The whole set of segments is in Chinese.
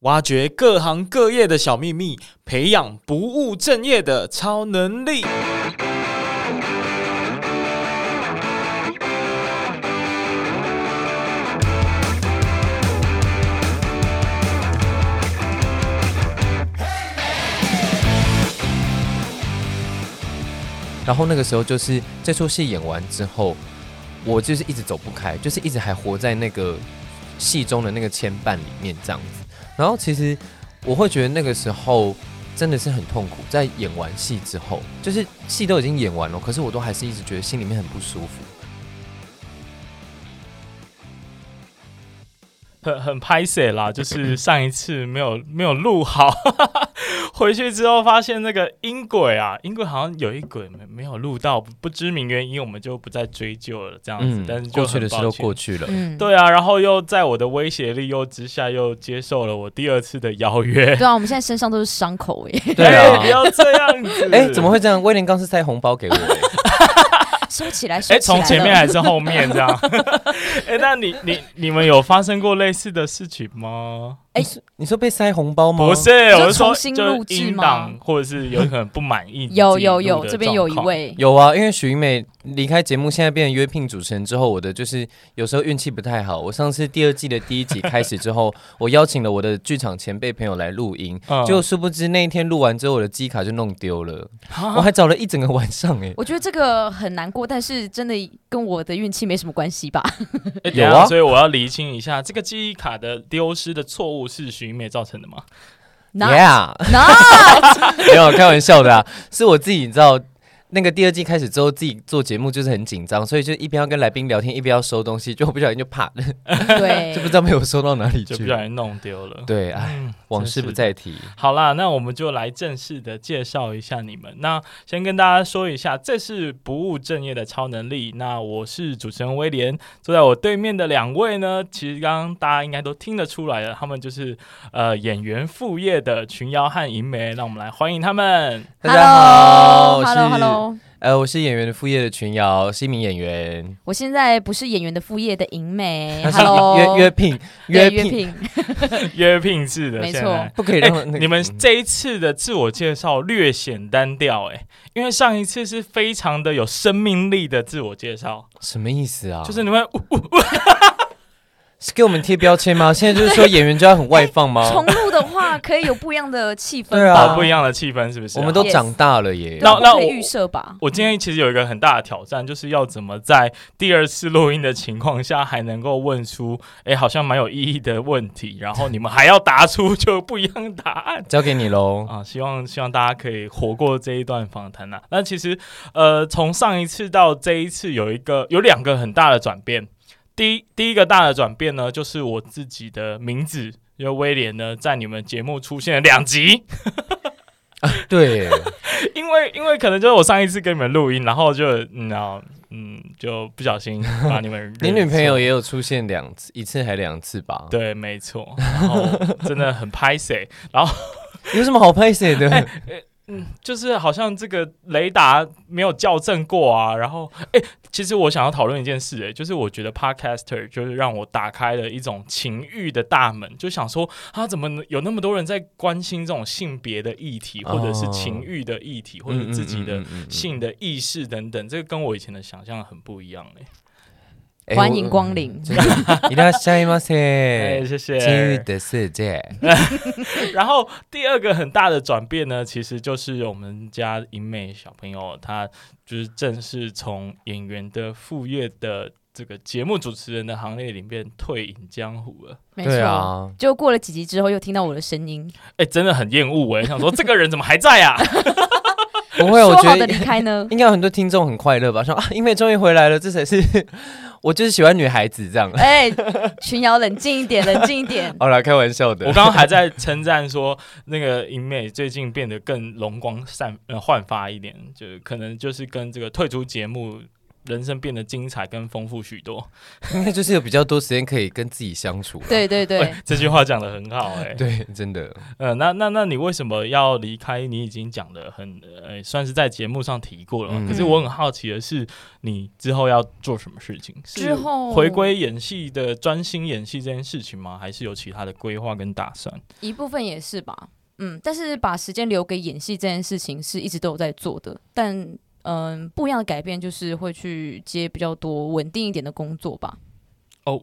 挖掘各行各业的小秘密，培养不务正业的超能力。然后那个时候就是这出戏演完之后，我就是一直走不开，就是一直还活在那个戏中的那个牵绊里面这样子。然后其实我会觉得那个时候真的是很痛苦，在演完戏之后，就是戏都已经演完了，可是我都还是一直觉得心里面很不舒服，很很拍摄啦，就是上一次没有没有录好。回去之后发现那个音轨啊，音轨好像有一轨没没有录到，不知名原因我们就不再追究了，这样子。嗯、但是过去的事都过去了。嗯，对啊，然后又在我的威胁力又之下，又接受了我第二次的邀约。对啊，我们现在身上都是伤口耶。对啊，不要这样子。哎，怎么会这样？威廉刚是塞红包给我。收起来，哎，从前面还是后面这样？哎，那你你你们有发生过类似的事情吗？哎，你说被塞红包吗？不是，我是新录制吗？或者是有可能不满意？有有有，这边有一位有啊，因为许英美离开节目，现在变成约聘主持人之后，我的就是有时候运气不太好。我上次第二季的第一集开始之后，我邀请了我的剧场前辈朋友来录音，结果殊不知那一天录完之后，我的机卡就弄丢了，我还找了一整个晚上哎。我觉得这个很难过，但是真的跟我的运气没什么关系吧？有啊，所以我要厘清一下，这个记忆卡的丢失的错误。是许英美造成的吗？Yeah，没有开玩笑的啊，是我自己，你知道。那个第二季开始之后，自己做节目就是很紧张，所以就一边要跟来宾聊天，一边要收东西，就不小心就怕了，对，就不知道没有收到哪里去，就不小心弄丢了。对，哎，往事不再提。好啦，那我们就来正式的介绍一下你们。那先跟大家说一下，这是不务正业的超能力。那我是主持人威廉，坐在我对面的两位呢，其实刚刚大家应该都听得出来了，他们就是呃演员副业的群妖和银梅。让我们来欢迎他们。大家好，Hello，Hello，Hello。呃，我是演员的副业的群瑶，是一名演员。我现在不是演员的副业的银美，Hello，约约聘，约约聘，约聘制的，没错，不可以让、欸、你们这一次的自我介绍略显单调，哎，因为上一次是非常的有生命力的自我介绍，什么意思啊？就是你们。是给我们贴标签吗？现在就是说演员就要很外放吗？重录的话可以有不一样的气氛，对啊，不一样的气氛是不是？我们都长大了耶。那那我预设吧。我今天其实有一个很大的挑战，就是要怎么在第二次录音的情况下还能够问出，哎，好像蛮有意义的问题，然后你们还要答出就不一样的答案。交给你喽啊！希望希望大家可以活过这一段访谈呐。那其实呃，从上一次到这一次，有一个有两个很大的转变。第一第一个大的转变呢，就是我自己的名字，因为威廉呢，在你们节目出现了两集。啊、对，因为因为可能就是我上一次跟你们录音，然后就嗯，然后嗯，就不小心把你们。你女朋友也有出现两次，一次还两次吧？对，没错。然后真的很拍谁，然后 有什么好拍谁的？欸嗯，就是好像这个雷达没有校正过啊，然后哎，其实我想要讨论一件事，哎，就是我觉得 Podcaster 就是让我打开了一种情欲的大门，就想说啊，怎么有那么多人在关心这种性别的议题，或者是情欲的议题，或者自己的性的意识等等，这个跟我以前的想象很不一样，哎。欢迎光临，いらっしゃいませ。谢谢。情欲的世界。然后第二个很大的转变呢，其实就是我们家银美小朋友，她就是正式从演员的副业的这个节目主持人的行列里面退隐江湖了。没错啊，就过了几集之后，又听到我的声音，哎，真的很厌恶哎，想说这个人怎么还在啊？ 不会，我觉得离开呢，应该有很多听众很快乐吧？说啊，因为终于回来了，这才是。我就是喜欢女孩子这样。哎、欸，群瑶冷静一点，冷静一点。好啦，开玩笑的。我刚刚还在称赞说，那个英妹最近变得更容光散呃焕发一点，就是可能就是跟这个退出节目人生变得精彩跟丰富许多。应该就是有比较多时间可以跟自己相处。对对对，这句话讲的很好哎、欸。对，真的。呃，那那那你为什么要离开？你已经讲的很呃，算是在节目上提过了。嗯、可是我很好奇的是，你之后要做什么事情？之后回归演戏的专心演戏这件事情吗？还是有其他的规划跟打算？一部分也是吧。嗯，但是把时间留给演戏这件事情是一直都有在做的，但嗯、呃，不一样的改变就是会去接比较多稳定一点的工作吧。哦，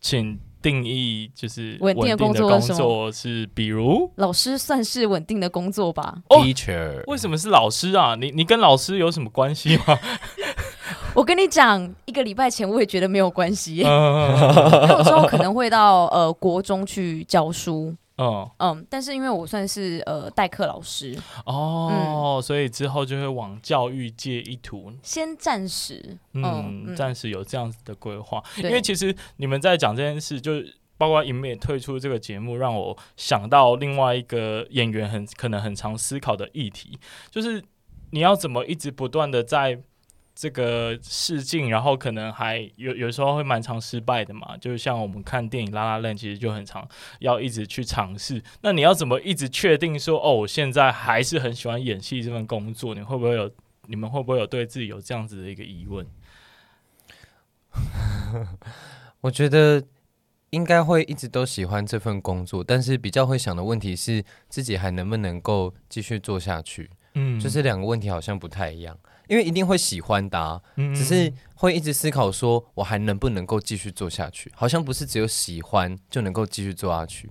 请定义就是稳定的工作是什么？是比如老师算是稳定的工作吧？Teacher，为什么是老师啊？你你跟老师有什么关系吗？我跟你讲，一个礼拜前我也觉得没有关系，因为我之后可能会到呃国中去教书。嗯嗯，但是因为我算是呃代课老师哦，嗯、所以之后就会往教育界一途。先暂时，嗯，暂、嗯、时有这样子的规划。因为其实你们在讲这件事，就是包括影美退出这个节目，让我想到另外一个演员很可能很常思考的议题，就是你要怎么一直不断的在。这个试镜，然后可能还有有时候会蛮常失败的嘛，就是像我们看电影《La La Land》，其实就很常要一直去尝试。那你要怎么一直确定说，哦，我现在还是很喜欢演戏这份工作？你会不会有？你们会不会有对自己有这样子的一个疑问？我觉得应该会一直都喜欢这份工作，但是比较会想的问题是自己还能不能够继续做下去？嗯，就是两个问题好像不太一样。因为一定会喜欢的啊，只是会一直思考说，我还能不能够继续做下去？好像不是只有喜欢就能够继续做下去，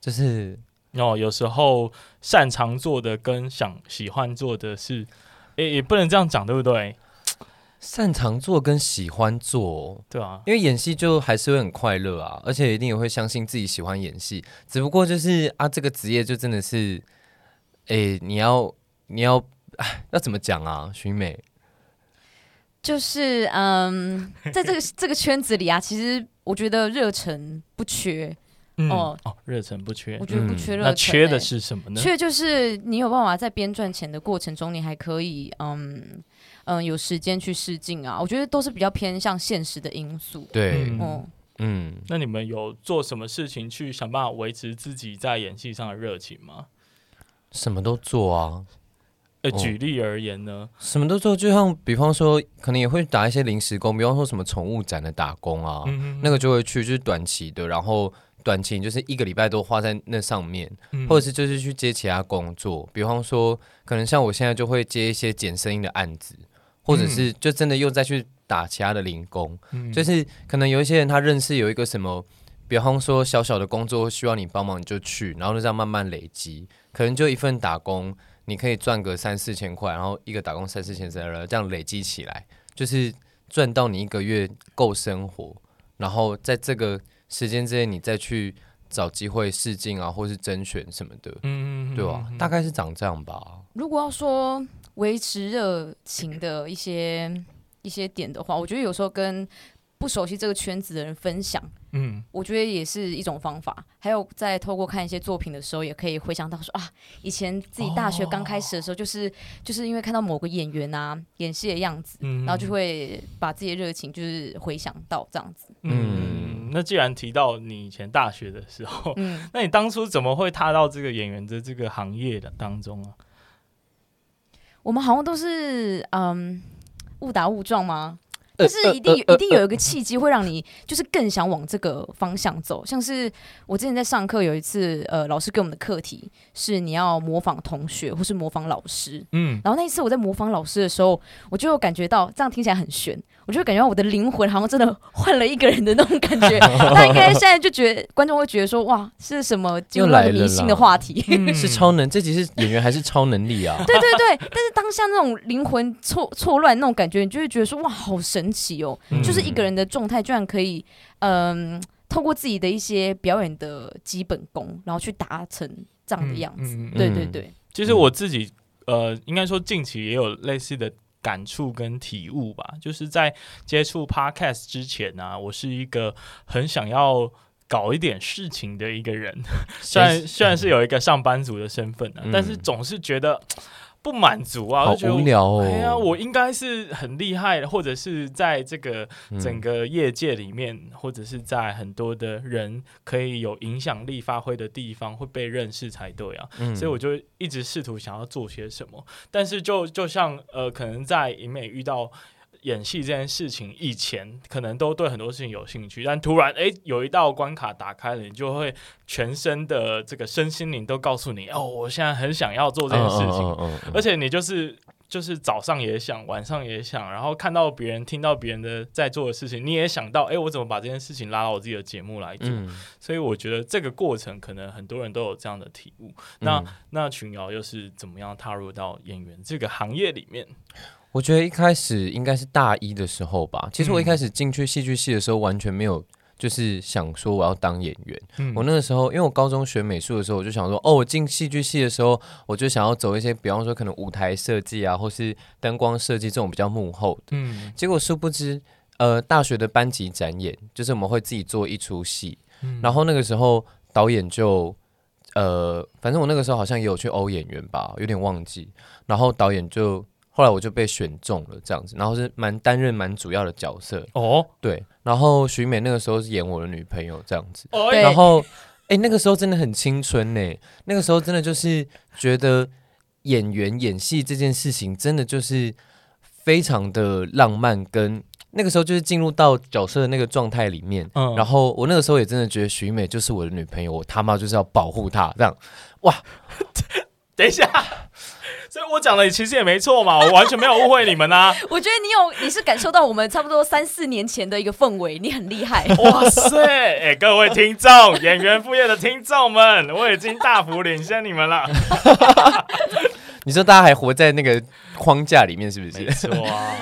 就是哦，有时候擅长做的跟想喜欢做的是，也也不能这样讲，对不对？擅长做跟喜欢做，对啊，因为演戏就还是会很快乐啊，而且一定也会相信自己喜欢演戏，只不过就是啊，这个职业就真的是，哎，你要你要。哎，要怎么讲啊？徐美，就是嗯，在这个这个圈子里啊，其实我觉得热忱不缺、嗯、哦哦，热忱不缺，我觉得不缺热忱、欸，那缺的是什么呢？缺就是你有办法在边赚钱的过程中，你还可以嗯嗯有时间去试镜啊。我觉得都是比较偏向现实的因素。对，嗯嗯，嗯，那你们有做什么事情去想办法维持自己在演戏上的热情吗？什么都做啊。呃，举例而言呢，哦，什么都做，就像比方说，可能也会打一些临时工，比方说什么宠物展的打工啊，那个就会去，就是短期的，然后短期就是一个礼拜都花在那上面，嗯、或者是就是去接其他工作，比方说，可能像我现在就会接一些剪声音的案子，或者是就真的又再去打其他的零工，嗯、就是可能有一些人他认识有一个什么，比方说小小的工作需要你帮忙，你就去，然后就这样慢慢累积，可能就一份打工。你可以赚个三四千块，然后一个打工三四千，这样累积起来，就是赚到你一个月够生活，然后在这个时间之内，你再去找机会试镜啊，或是甄选什么的，嗯，对吧？大概是长这样吧。如果要说维持热情的一些一些点的话，我觉得有时候跟不熟悉这个圈子的人分享。嗯，我觉得也是一种方法。还有在透过看一些作品的时候，也可以回想到说啊，以前自己大学刚开始的时候，就是、哦、就是因为看到某个演员啊演戏的样子，嗯、然后就会把自己的热情就是回想到这样子。嗯，那既然提到你以前大学的时候，嗯，那你当初怎么会踏到这个演员的这个行业的当中啊？我们好像都是嗯误打误撞吗？但是一定一定有一个契机会让你就是更想往这个方向走，像是我之前在上课有一次，呃，老师给我们的课题是你要模仿同学或是模仿老师，嗯，然后那一次我在模仿老师的时候，我就感觉到这样听起来很玄，我就感觉我的灵魂好像真的换了一个人的那种感觉。那应该现在就觉得观众会觉得说，哇，是什么进入了迷信的话题？是超能？这集是演员还是超能力啊？对对对，但是当下那种灵魂错错乱那种感觉，你就会觉得说，哇，好神。奇哦，嗯、就是一个人的状态居然可以，嗯、呃，透过自己的一些表演的基本功，然后去达成这样的样子。嗯嗯、对对对，其实我自己，呃，应该说近期也有类似的感触跟体悟吧。就是在接触 Podcast 之前呢、啊，我是一个很想要搞一点事情的一个人，虽然虽然是有一个上班族的身份呢、啊，嗯、但是总是觉得。不满足啊，好就觉得无聊哦。哎呀，我应该是很厉害的，或者是在这个整个业界里面，嗯、或者是在很多的人可以有影响力发挥的地方会被认识才对啊。嗯、所以我就一直试图想要做些什么，但是就就像呃，可能在影美遇到。演戏这件事情，以前可能都对很多事情有兴趣，但突然哎，有一道关卡打开了，你就会全身的这个身心灵都告诉你哦，我现在很想要做这件事情，嗯嗯嗯、而且你就是就是早上也想，晚上也想，然后看到别人、听到别人的在做的事情，你也想到，哎，我怎么把这件事情拉到我自己的节目来做？嗯、所以我觉得这个过程可能很多人都有这样的体悟。那、嗯、那群瑶又是怎么样踏入到演员这个行业里面？我觉得一开始应该是大一的时候吧。其实我一开始进去戏剧系的时候，完全没有就是想说我要当演员。嗯、我那个时候，因为我高中学美术的时候，我就想说，哦，我进戏剧系的时候，我就想要走一些，比方说可能舞台设计啊，或是灯光设计这种比较幕后的。嗯。结果殊不知，呃，大学的班级展演，就是我们会自己做一出戏。嗯、然后那个时候导演就，呃，反正我那个时候好像也有去欧演员吧，有点忘记。然后导演就。后来我就被选中了，这样子，然后是蛮担任蛮主要的角色。哦，对，然后徐美那个时候是演我的女朋友这样子，哦、然后哎、欸，那个时候真的很青春呢，那个时候真的就是觉得演员演戏这件事情真的就是非常的浪漫，跟那个时候就是进入到角色的那个状态里面，嗯，然后我那个时候也真的觉得徐美就是我的女朋友，我他妈就是要保护她，这样，哇，等一下。所以我讲的其实也没错嘛，我完全没有误会你们啊。我觉得你有，你是感受到我们差不多三四年前的一个氛围，你很厉害。哇塞！哎、欸，各位听众，演员副业的听众们，我已经大幅领先你们了。你说大家还活在那个框架里面，是不是？没错啊。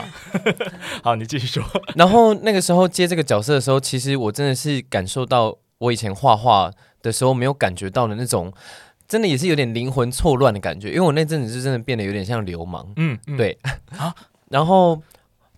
好，你继续说。然后那个时候接这个角色的时候，其实我真的是感受到我以前画画的时候没有感觉到的那种。真的也是有点灵魂错乱的感觉，因为我那阵子是真的变得有点像流氓，嗯，嗯对啊。然后，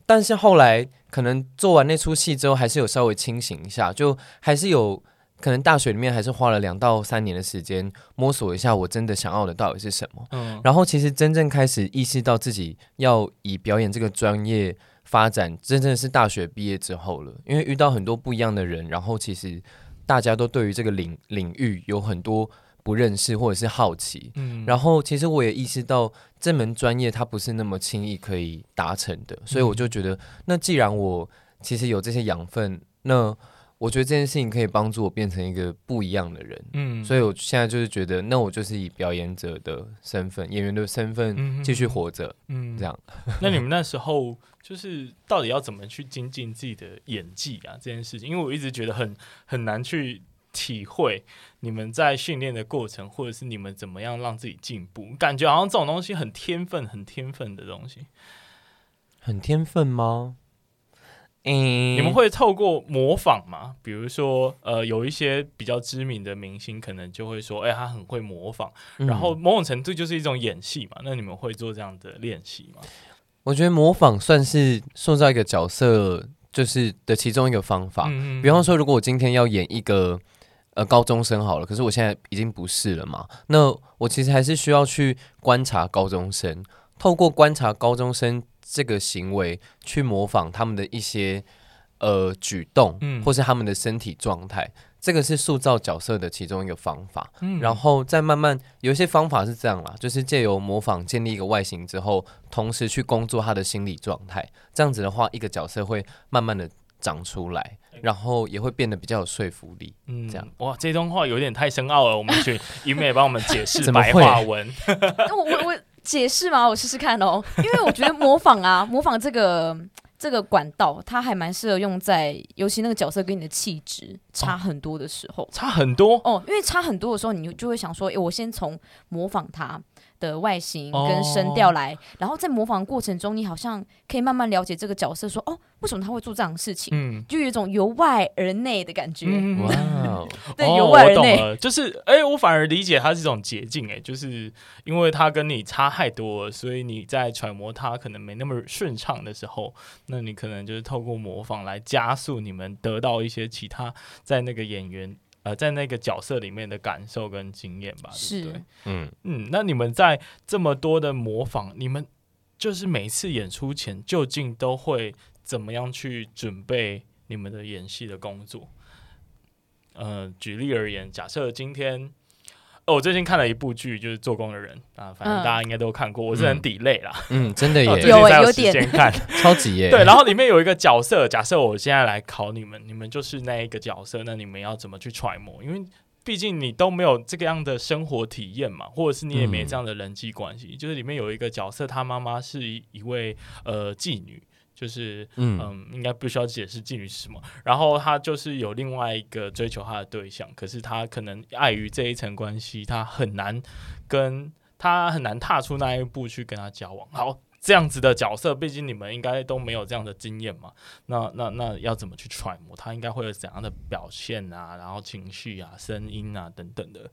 但是后来可能做完那出戏之后，还是有稍微清醒一下，就还是有可能大学里面还是花了两到三年的时间摸索一下，我真的想要的到底是什么。嗯，然后其实真正开始意识到自己要以表演这个专业发展，真正是大学毕业之后了，因为遇到很多不一样的人，然后其实大家都对于这个领领域有很多。不认识或者是好奇，嗯，然后其实我也意识到这门专业它不是那么轻易可以达成的，所以我就觉得，那既然我其实有这些养分，那我觉得这件事情可以帮助我变成一个不一样的人，嗯，所以我现在就是觉得，那我就是以表演者的身份、演员的身份继续活着，嗯，这样。那你们那时候就是到底要怎么去精进自己的演技啊？这件事情，因为我一直觉得很很难去。体会你们在训练的过程，或者是你们怎么样让自己进步，感觉好像这种东西很天分，很天分的东西，很天分吗？嗯，你们会透过模仿吗？比如说，呃，有一些比较知名的明星，可能就会说，哎、欸，他很会模仿，嗯、然后某种程度就是一种演戏嘛。那你们会做这样的练习吗？我觉得模仿算是塑造一个角色，就是的其中一个方法。嗯嗯，比方说，如果我今天要演一个。呃，高中生好了，可是我现在已经不是了嘛。那我其实还是需要去观察高中生，透过观察高中生这个行为，去模仿他们的一些呃举动，嗯，或是他们的身体状态。这个是塑造角色的其中一个方法。嗯，然后再慢慢有一些方法是这样啦，就是借由模仿建立一个外形之后，同时去工作他的心理状态。这样子的话，一个角色会慢慢的长出来。然后也会变得比较有说服力，嗯，这样哇，这段话有点太深奥了，我们请于美帮我们解释白话文。我我我解释吗？我试试看哦，因为我觉得模仿啊，模仿这个这个管道，它还蛮适合用在，尤其那个角色跟你的气质差很多的时候，哦、差很多哦，因为差很多的时候，你就会想说，诶，我先从模仿他的外形跟声调来，哦、然后在模仿过程中，你好像可以慢慢了解这个角色，说哦。为什么他会做这样的事情？嗯，就有一种由外而内的感觉。嗯、哇，对，哦、由外而内，就是哎、欸，我反而理解它是一种捷径，哎，就是因为他跟你差太多了，所以你在揣摩他可能没那么顺畅的时候，那你可能就是透过模仿来加速你们得到一些其他在那个演员呃，在那个角色里面的感受跟经验吧，对不对嗯嗯。那你们在这么多的模仿，你们就是每次演出前究竟都会怎么样去准备你们的演戏的工作？呃，举例而言，假设今天。哦、我最近看了一部剧，就是《做工的人》啊，反正大家应该都看过。嗯、我是很 delay 啦，嗯，真的 也有有，有时间看 超级耶。对，然后里面有一个角色，假设我现在来考你们，你们就是那一个角色，那你们要怎么去揣摩？因为毕竟你都没有这个样的生活体验嘛，或者是你也没这样的人际关系。嗯、就是里面有一个角色，他妈妈是一一位呃妓女。就是嗯，嗯，应该不需要解释妓女是什么。然后他就是有另外一个追求他的对象，可是他可能碍于这一层关系，他很难跟他很难踏出那一步去跟他交往。好，这样子的角色，毕竟你们应该都没有这样的经验嘛。那那那要怎么去揣摩他应该会有怎样的表现啊？然后情绪啊、声音啊等等的，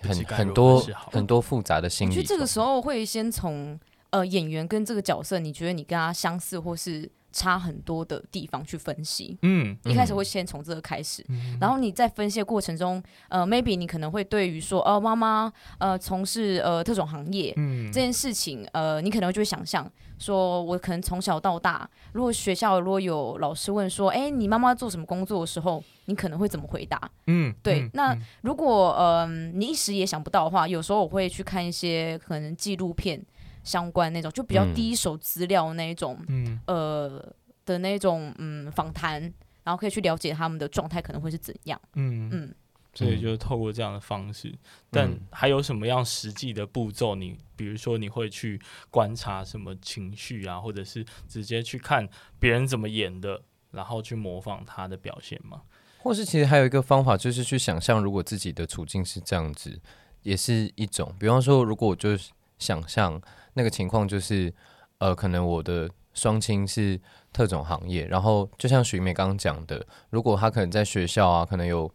很很多很多复杂的心理。我觉得这个时候会先从。呃，演员跟这个角色，你觉得你跟他相似或是差很多的地方去分析？嗯，一开始会先从这个开始，嗯、然后你在分析的过程中，呃，maybe 你可能会对于说，哦，妈妈，呃，从事呃特种行业，嗯，这件事情，呃，你可能就会想象，说我可能从小到大，如果学校如果有老师问说，哎，你妈妈做什么工作的时候，你可能会怎么回答？嗯，对。嗯、那如果呃你一时也想不到的话，有时候我会去看一些可能纪录片。相关那种就比较第一手资料那一种，嗯、呃的那种嗯访谈，然后可以去了解他们的状态可能会是怎样，嗯嗯，嗯所以就是透过这样的方式。嗯、但还有什么样实际的步骤？你比如说你会去观察什么情绪啊，或者是直接去看别人怎么演的，然后去模仿他的表现吗？或是其实还有一个方法，就是去想象如果自己的处境是这样子，也是一种。比方说，如果我就是想象。那个情况就是，呃，可能我的双亲是特种行业，然后就像许美刚刚讲的，如果他可能在学校啊，可能有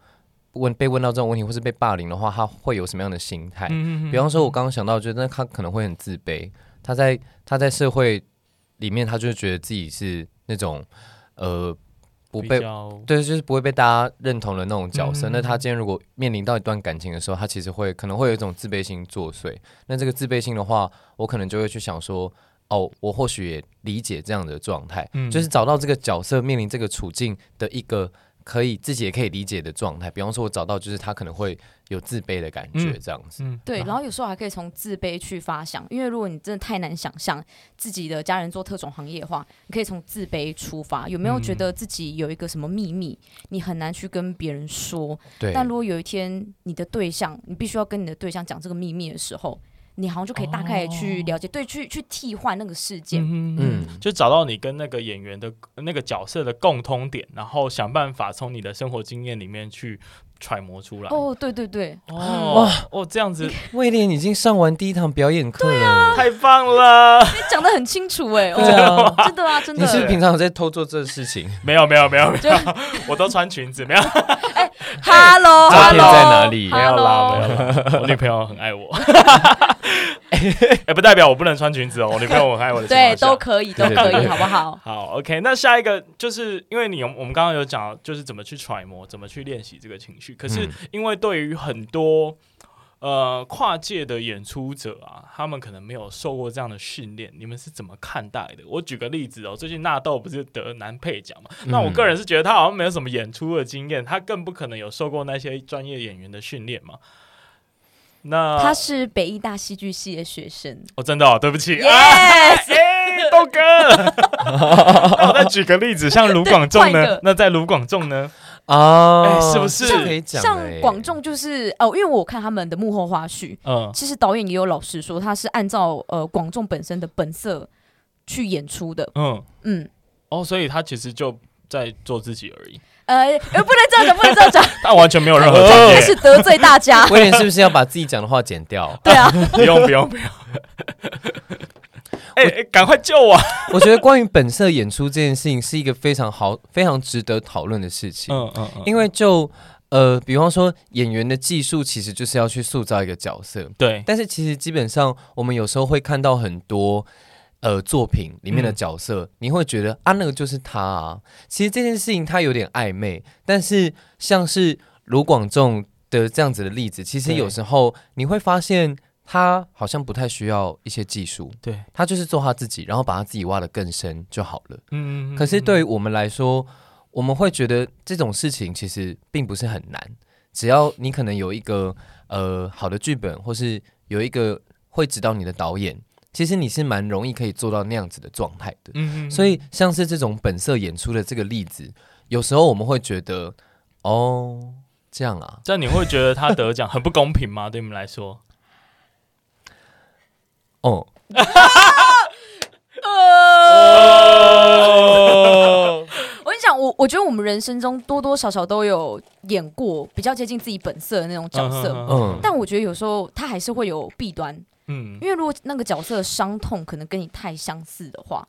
问被问到这种问题，或是被霸凌的话，他会有什么样的心态？嗯嗯。比方说，我刚刚想到，觉得他可能会很自卑，他在他在社会里面，他就觉得自己是那种呃。不被对，就是不会被大家认同的那种角色。嗯、那他今天如果面临到一段感情的时候，他其实会可能会有一种自卑心作祟。那这个自卑心的话，我可能就会去想说，哦，我或许也理解这样的状态，嗯、就是找到这个角色面临这个处境的一个。可以自己也可以理解的状态，比方说，我找到就是他可能会有自卑的感觉，这样子。嗯，对。然后有时候还可以从自卑去发想，因为如果你真的太难想象自己的家人做特种行业的话，你可以从自卑出发。有没有觉得自己有一个什么秘密，你很难去跟别人说？对。但如果有一天你的对象，你必须要跟你的对象讲这个秘密的时候。你好像就可以大概去了解，哦、对，去去替换那个事件，嗯，嗯，就找到你跟那个演员的那个角色的共通点，然后想办法从你的生活经验里面去揣摩出来。哦，对对对，哦。哇哦，这样子，威廉已经上完第一堂表演课了，啊、太棒了，你讲的很清楚哎，真的啊，真的。你是不是平常有在偷做这个事情？没有没有没有没有，我都穿裙子，没有。哎，Hello，照片在哪里？没有啦，没有啦，我女朋友很爱我。哎，不代表我不能穿裙子哦。我女朋友很爱我的，对，都可以，都可以，好不好？好，OK。那下一个就是因为你，我们刚刚有讲，就是怎么去揣摩，怎么去练习这个情绪。可是因为对于很多呃跨界的演出者啊，他们可能没有受过这样的训练，你们是怎么看待的？我举个例子哦，最近纳豆不是得男配奖嘛？那我个人是觉得他好像没有什么演出的经验，他更不可能有受过那些专业演员的训练嘛。那他是北艺大戏剧系的学生。哦，真的哦，对不起，耶，哎，豆哥，那我再举个例子，像卢广仲呢？那在卢广仲呢？啊，是不是？像广仲就是哦，因为我看他们的幕后花絮，嗯，其实导演也有老实说，他是按照呃广仲本身的本色去演出的，嗯。嗯，哦，所以他其实就在做自己而已。呃，不能这样讲，不能这样讲。他完全没有任何专业，开始得罪大家。威廉是不是要把自己讲的话剪掉？对啊，不用不用不用。哎，赶快救我！我觉得关于本色演出这件事情是一个非常好、非常值得讨论的事情。嗯嗯嗯。因为就呃，比方说演员的技术，其实就是要去塑造一个角色。对。但是其实基本上，我们有时候会看到很多。呃，作品里面的角色，嗯、你会觉得啊，那个就是他啊。其实这件事情他有点暧昧，但是像是卢广仲的这样子的例子，其实有时候你会发现他好像不太需要一些技术，对，他就是做他自己，然后把他自己挖得更深就好了。嗯，可是对于我们来说，我们会觉得这种事情其实并不是很难，只要你可能有一个呃好的剧本，或是有一个会指导你的导演。其实你是蛮容易可以做到那样子的状态的，嗯嗯，所以像是这种本色演出的这个例子，有时候我们会觉得，哦，这样啊，这样你会觉得他得奖很不公平吗？对你们来说？哦，我跟你讲，我我觉得我们人生中多多少少都有演过比较接近自己本色的那种角色，嗯，但我觉得有时候他还是会有弊端。嗯，因为如果那个角色的伤痛可能跟你太相似的话。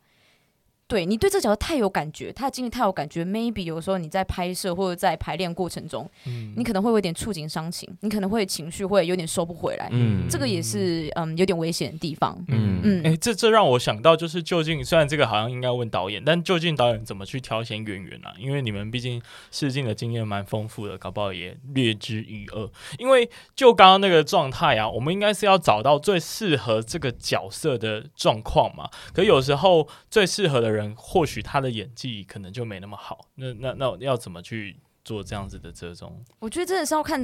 对，你对这角色太有感觉，他的经历太有感觉，maybe 有时候你在拍摄或者在排练过程中，嗯，你可能会有点触景伤情，你可能会情绪会有点收不回来，嗯，这个也是嗯有点危险的地方，嗯嗯，哎，这这让我想到就是究竟虽然这个好像应该问导演，但究竟导演怎么去挑选演员啊？因为你们毕竟试镜的经验蛮丰富的，搞不好也略知一二。因为就刚刚那个状态啊，我们应该是要找到最适合这个角色的状况嘛，可有时候最适合的人。或许他的演技可能就没那么好，那那那要怎么去做这样子的折中？我觉得真的是要看，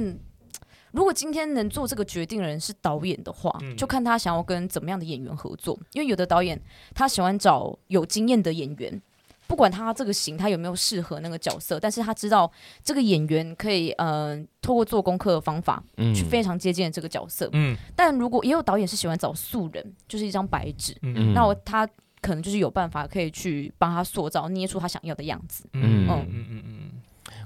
如果今天能做这个决定的人是导演的话，嗯、就看他想要跟怎么样的演员合作。因为有的导演他喜欢找有经验的演员，不管他这个型他有没有适合那个角色，但是他知道这个演员可以嗯、呃，透过做功课的方法，去非常接近这个角色。嗯，但如果也有导演是喜欢找素人，就是一张白纸，嗯，那我他。可能就是有办法可以去帮他塑造、捏出他想要的样子。嗯嗯嗯嗯嗯，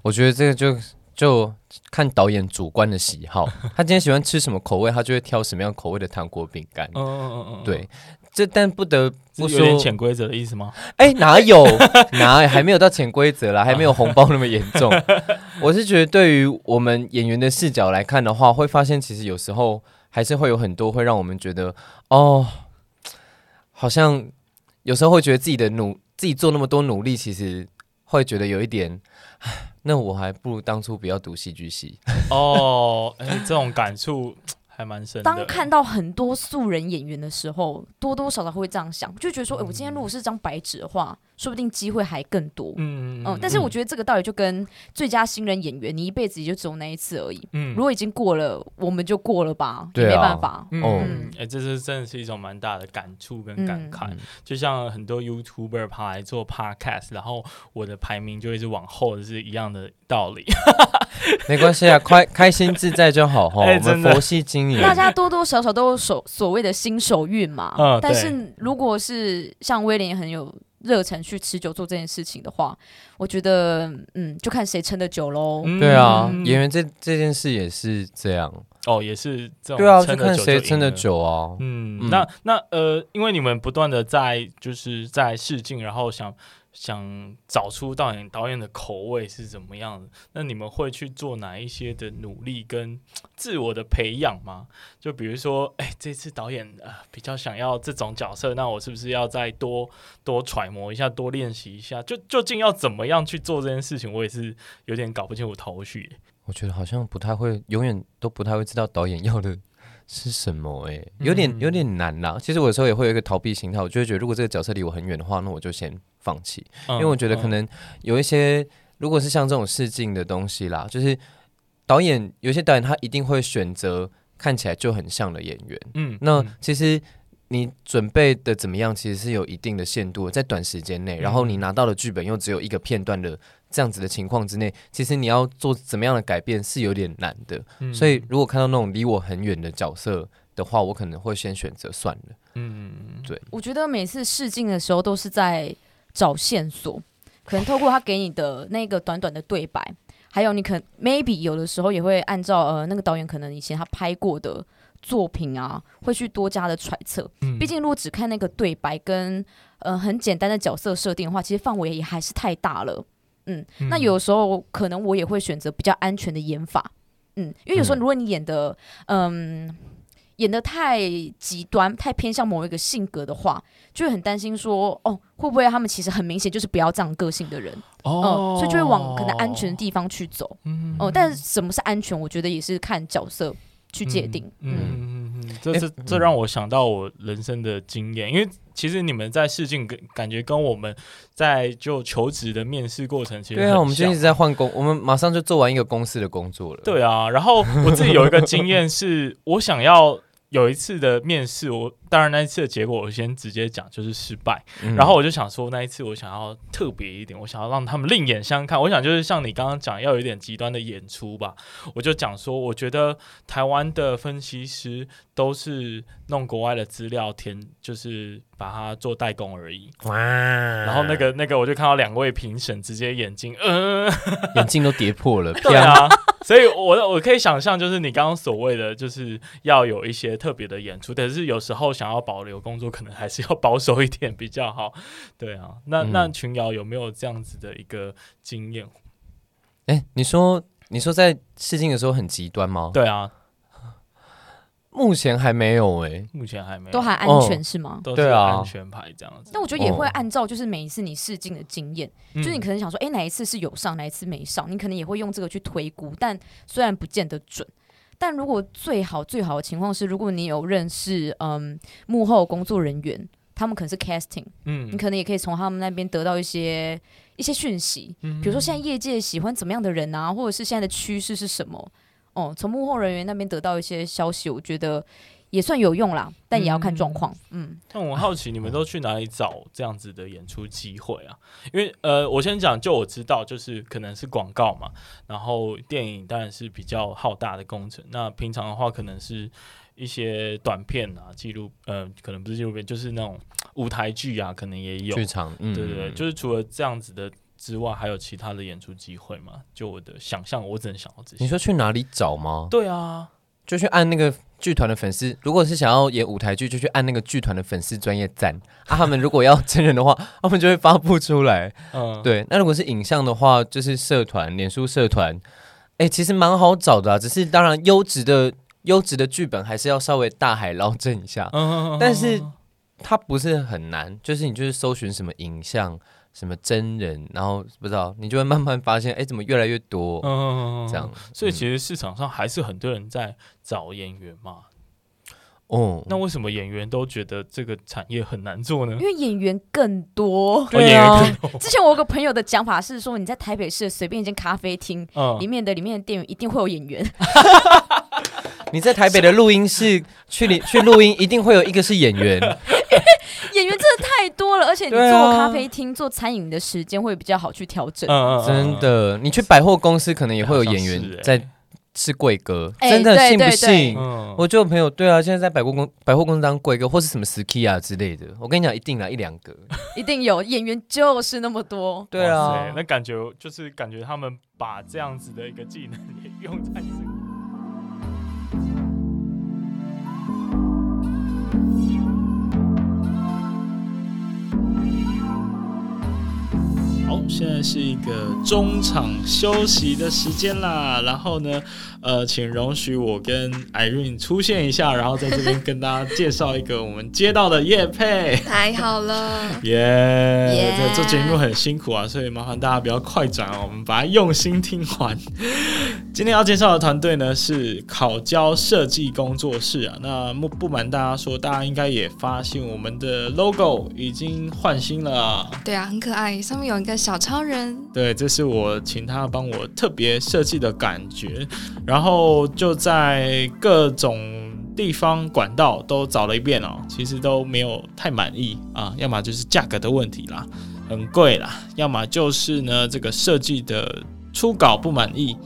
我觉得这个就就看导演主观的喜好，他今天喜欢吃什么口味，他就会挑什么样口味的糖果饼干。嗯嗯嗯嗯，对，这但不得不说，有点潜规则的意思吗？哎、欸，哪有 哪还没有到潜规则啦，还没有红包那么严重。我是觉得，对于我们演员的视角来看的话，会发现其实有时候还是会有很多会让我们觉得，哦，好像。有时候会觉得自己的努自己做那么多努力，其实会觉得有一点，那我还不如当初不要读戏剧系。哦，哎，这种感触。还蛮深的。当看到很多素人演员的时候，多多少少会这样想，就觉得说，哎、欸，我今天如果是张白纸的话，说不定机会还更多。嗯嗯。但是我觉得这个道理就跟最佳新人演员，你一辈子也就只有那一次而已。嗯。如果已经过了，我们就过了吧，对啊、没办法。嗯欸，这是真的是一种蛮大的感触跟感慨。嗯、就像很多 YouTuber 跑来做 Podcast，然后我的排名就会是往后，是一样的道理。没关系啊，开开心自在就好哈。欸、我们佛系经营，大家多多少少都有所所谓的新手运嘛。嗯，但是如果是像威廉很有热忱去持久做这件事情的话，我觉得嗯，就看谁撑得久喽。嗯、对啊，演员这这件事也是这样哦，也是这种对啊，就看谁撑得久啊。嗯，嗯那那呃，因为你们不断的在就是在试镜，然后想。想找出导演导演的口味是怎么样的？那你们会去做哪一些的努力跟自我的培养吗？就比如说，哎、这次导演呃比较想要这种角色，那我是不是要再多多揣摩一下，多练习一下？就究竟要怎么样去做这件事情？我也是有点搞不清楚头绪。我觉得好像不太会，永远都不太会知道导演要的是什么。哎，有点有点难啦。其实我有时候也会有一个逃避心态，我就会觉得如果这个角色离我很远的话，那我就先。放弃，因为我觉得可能有一些，如果是像这种试镜的东西啦，就是导演有些导演他一定会选择看起来就很像的演员，嗯，那其实你准备的怎么样，其实是有一定的限度，在短时间内，然后你拿到的剧本又只有一个片段的这样子的情况之内，其实你要做怎么样的改变是有点难的，所以如果看到那种离我很远的角色的话，我可能会先选择算了，嗯，对，我觉得每次试镜的时候都是在。找线索，可能透过他给你的那个短短的对白，还有你可能 maybe 有的时候也会按照呃那个导演可能以前他拍过的作品啊，会去多加的揣测。嗯，毕竟如果只看那个对白跟呃很简单的角色设定的话，其实范围也还是太大了。嗯，嗯，那有时候可能我也会选择比较安全的演法。嗯，因为有时候如果你演的嗯。演的太极端，太偏向某一个性格的话，就会很担心说，哦，会不会他们其实很明显就是不要这样个性的人，哦、嗯，所以就会往可能安全的地方去走，嗯，哦、嗯，但是什么是安全，我觉得也是看角色去界定，嗯。嗯这是这让我想到我人生的经验，因为其实你们在试镜跟感觉跟我们在就求职的面试过程其实对啊，我们就一直在换工，我们马上就做完一个公司的工作了。对啊，然后我自己有一个经验是，我想要有一次的面试，我。当然，那一次的结果我先直接讲，就是失败。嗯、然后我就想说，那一次我想要特别一点，我想要让他们另眼相看。我想就是像你刚刚讲，要有一点极端的演出吧。我就讲说，我觉得台湾的分析师都是弄国外的资料填，就是把它做代工而已。哇！然后那个那个，我就看到两位评审直接眼睛，嗯、呃，眼镜都跌破了。对啊，所以我我可以想象，就是你刚刚所谓的，就是要有一些特别的演出，但是有时候想。想要保留工作，可能还是要保守一点比较好。对啊，那、嗯、那群瑶有没有这样子的一个经验？哎、欸，你说你说在试镜的时候很极端吗？对啊，目前还没有哎、欸，目前还没有，都还安全、哦、是吗？都是安全牌这样子。但我觉得也会按照就是每一次你试镜的经验，嗯、就是你可能想说，哎、欸，哪一次是有上，哪一次没上，你可能也会用这个去推估，但虽然不见得准。但如果最好最好的情况是，如果你有认识嗯幕后工作人员，他们可能是 casting，嗯，你可能也可以从他们那边得到一些一些讯息，嗯，比如说现在业界喜欢怎么样的人啊，或者是现在的趋势是什么，哦，从幕后人员那边得到一些消息，我觉得。也算有用啦，但也要看状况。嗯，但我好奇你们都去哪里找这样子的演出机会啊？因为呃，我先讲，就我知道，就是可能是广告嘛，然后电影当然是比较浩大的工程。那平常的话，可能是一些短片啊，记录呃，可能不是纪录片，就是那种舞台剧啊，可能也有剧场。嗯，对对对，就是除了这样子的之外，还有其他的演出机会吗？就我的想象，我只能想到这些。你说去哪里找吗？对啊。就去按那个剧团的粉丝，如果是想要演舞台剧，就去按那个剧团的粉丝专业赞。啊，他们如果要真人的话，他们就会发布出来。嗯，对。那如果是影像的话，就是社团、脸书社团，哎、欸，其实蛮好找的啊。只是当然，优质的优质的剧本还是要稍微大海捞针一下。嗯，但是它不是很难，就是你就是搜寻什么影像。什么真人，然后不知道，你就会慢慢发现，哎，怎么越来越多？嗯，这样。所以其实市场上还是很多人在找演员嘛。哦，那为什么演员都觉得这个产业很难做呢？因为演员更多。对啊。之前我有个朋友的讲法是说，你在台北市随便一间咖啡厅，里面的里面的店员一定会有演员。你在台北的录音室去里去录音，一定会有一个是演员。演员真的太多了，而且你做咖啡厅、啊、做餐饮的时间会比较好去调整。嗯、真的，你去百货公司可能也会有演员在是贵哥，真的信不信？我就有朋友对啊，现在在百货公百货公司当贵哥，或是什么 ski 啊之类的。我跟你讲，一定来一两个，一定有演员就是那么多。对啊，那感觉就是感觉他们把这样子的一个技能也用在这个。现在是一个中场休息的时间啦。然后呢，呃，请容许我跟 Irene 出现一下，然后在这边跟大家介绍一个我们接到的叶配。太好了，耶！这做节目很辛苦啊，所以麻烦大家不要快转哦，我们把它用心听完。今天要介绍的团队呢是考焦设计工作室啊。那不不瞒大家说，大家应该也发现我们的 logo 已经换新了。对啊，很可爱，上面有一个。小超人，对，这是我请他帮我特别设计的感觉，然后就在各种地方管道都找了一遍哦，其实都没有太满意啊，要么就是价格的问题啦，很贵啦，要么就是呢这个设计的初稿不满意，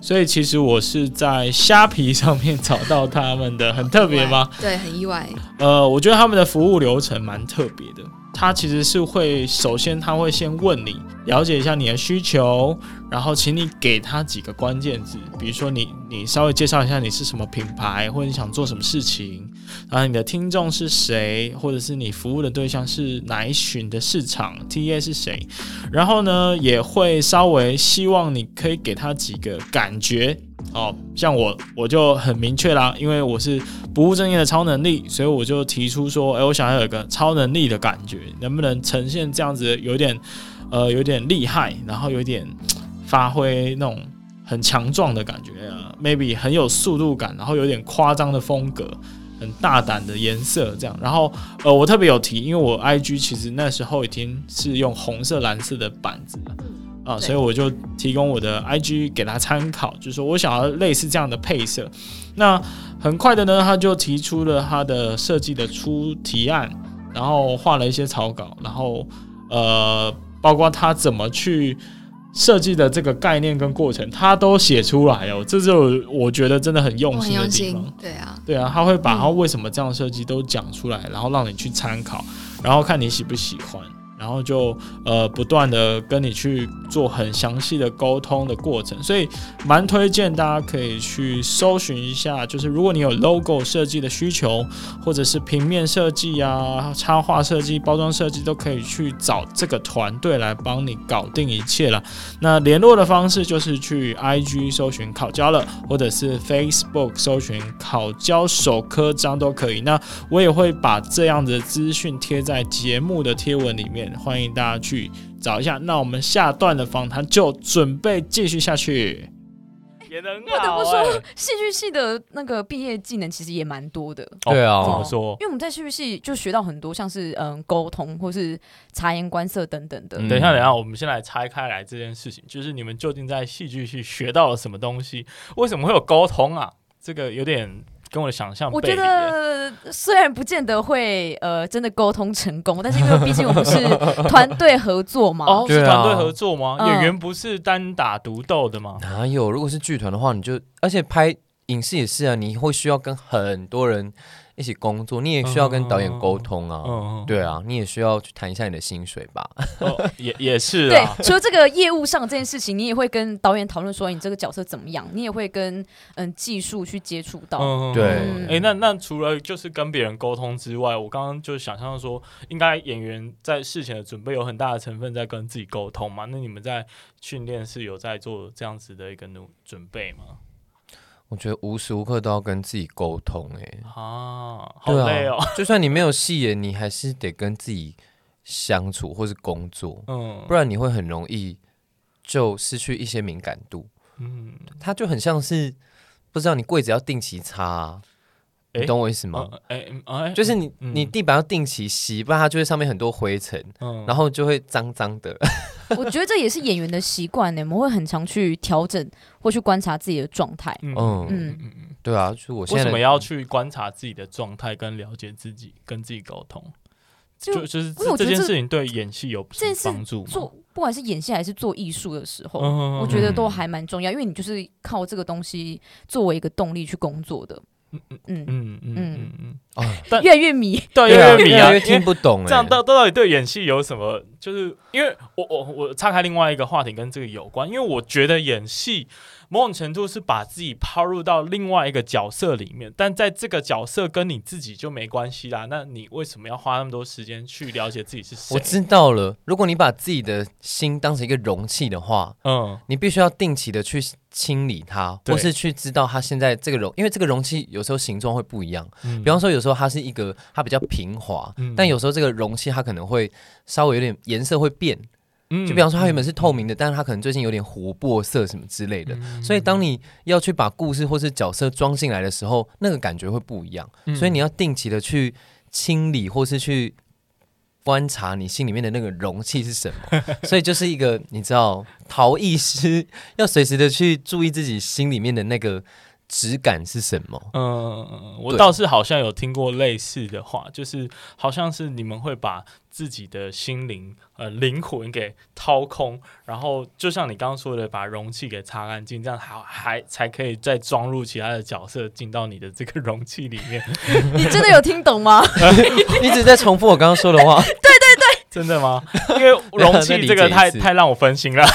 所以其实我是在虾皮上面找到他们的，很特别吗？对，很意外。呃，我觉得他们的服务流程蛮特别的。他其实是会首先他会先问你，了解一下你的需求，然后请你给他几个关键字，比如说你你稍微介绍一下你是什么品牌，或者你想做什么事情，然后你的听众是谁，或者是你服务的对象是哪一群的市场，TA 是谁，然后呢也会稍微希望你可以给他几个感觉。哦，像我我就很明确啦，因为我是不务正业的超能力，所以我就提出说，哎，我想要有个超能力的感觉，能不能呈现这样子，有点呃有点厉害，然后有点发挥那种很强壮的感觉啊，maybe 很有速度感，然后有点夸张的风格。很大胆的颜色，这样，然后呃，我特别有提，因为我 IG 其实那时候已经是用红色、蓝色的板子了啊，所以我就提供我的 IG 给他参考，就是说我想要类似这样的配色。那很快的呢，他就提出了他的设计的初提案，然后画了一些草稿，然后呃，包括他怎么去。设计的这个概念跟过程，他都写出来哦，这就我觉得真的很用心的地方。对啊，对啊，他会把他为什么这样设计都讲出来，然后让你去参考，然后看你喜不喜欢。然后就呃不断的跟你去做很详细的沟通的过程，所以蛮推荐大家可以去搜寻一下，就是如果你有 logo 设计的需求，或者是平面设计啊、插画设计、包装设计，都可以去找这个团队来帮你搞定一切了。那联络的方式就是去 IG 搜寻考交了，或者是 Facebook 搜寻考交手科章都可以。那我也会把这样的资讯贴在节目的贴文里面。欢迎大家去找一下。那我们下段的访谈就准备继续下去。也能不得不说，戏剧系的那个毕业技能其实也蛮多的。对啊，怎么说？因为我们在戏剧系就学到很多，像是嗯沟通或是察言观色等等的。等一下，等一下，我们先来拆开来这件事情，就是你们究竟在戏剧系学到了什么东西？为什么会有沟通啊？这个有点。跟我的想象，我觉得虽然不见得会呃真的沟通成功，但是因为毕竟我们是团队合作嘛，哦，是团队合作吗？啊、演员不是单打独斗的吗？哪有？如果是剧团的话，你就而且拍影视也是啊，你会需要跟很多人。一起工作，你也需要跟导演沟通啊，嗯、对啊，你也需要去谈一下你的薪水吧，哦、也也是啊。对，除了这个业务上这件事情，你也会跟导演讨论说你这个角色怎么样，你也会跟嗯技术去接触到。嗯、对，哎、嗯欸，那那除了就是跟别人沟通之外，我刚刚就想象说，应该演员在事前的准备有很大的成分在跟自己沟通嘛？那你们在训练是有在做这样子的一个努准备吗？我觉得无时无刻都要跟自己沟通，哎，啊，好累哦。就算你没有戏演，你还是得跟自己相处或是工作，嗯，不然你会很容易就失去一些敏感度。嗯，它就很像是不知道你柜子要定期擦啊。你懂我意思吗？哎，就是你，你地板要定期洗，不然它就会上面很多灰尘，然后就会脏脏的。我觉得这也是演员的习惯呢，我们会很常去调整或去观察自己的状态。嗯嗯嗯，对啊，就我现在为什么要去观察自己的状态，跟了解自己，跟自己沟通？就就是这件事情对演戏有帮助吗？做不管是演戏还是做艺术的时候，我觉得都还蛮重要，因为你就是靠这个东西作为一个动力去工作的。嗯嗯嗯嗯嗯嗯嗯哦，但越来越迷，对，越来越迷啊，越听不懂。这样到到底对演戏有什么？就是因为我我我岔开另外一个话题跟这个有关，因为我觉得演戏。某种程度是把自己抛入到另外一个角色里面，但在这个角色跟你自己就没关系啦。那你为什么要花那么多时间去了解自己是谁？我知道了，如果你把自己的心当成一个容器的话，嗯，你必须要定期的去清理它，或是去知道它现在这个容，因为这个容器有时候形状会不一样。嗯，比方说有时候它是一个它比较平滑，嗯，但有时候这个容器它可能会稍微有点颜色会变。就比方说，它原本是透明的，嗯、但是它可能最近有点琥珀色什么之类的。嗯、所以，当你要去把故事或是角色装进来的时候，那个感觉会不一样。嗯、所以，你要定期的去清理，或是去观察你心里面的那个容器是什么。所以，就是一个你知道，陶艺师要随时的去注意自己心里面的那个。质感是什么？嗯，我倒是好像有听过类似的话，就是好像是你们会把自己的心灵、呃灵魂给掏空，然后就像你刚刚说的，把容器给擦干净，这样还还才可以再装入其他的角色进到你的这个容器里面。你真的有听懂吗？你 一直在重复我刚刚说的话。对对对，真的吗？因为容器这个太太让我分心了。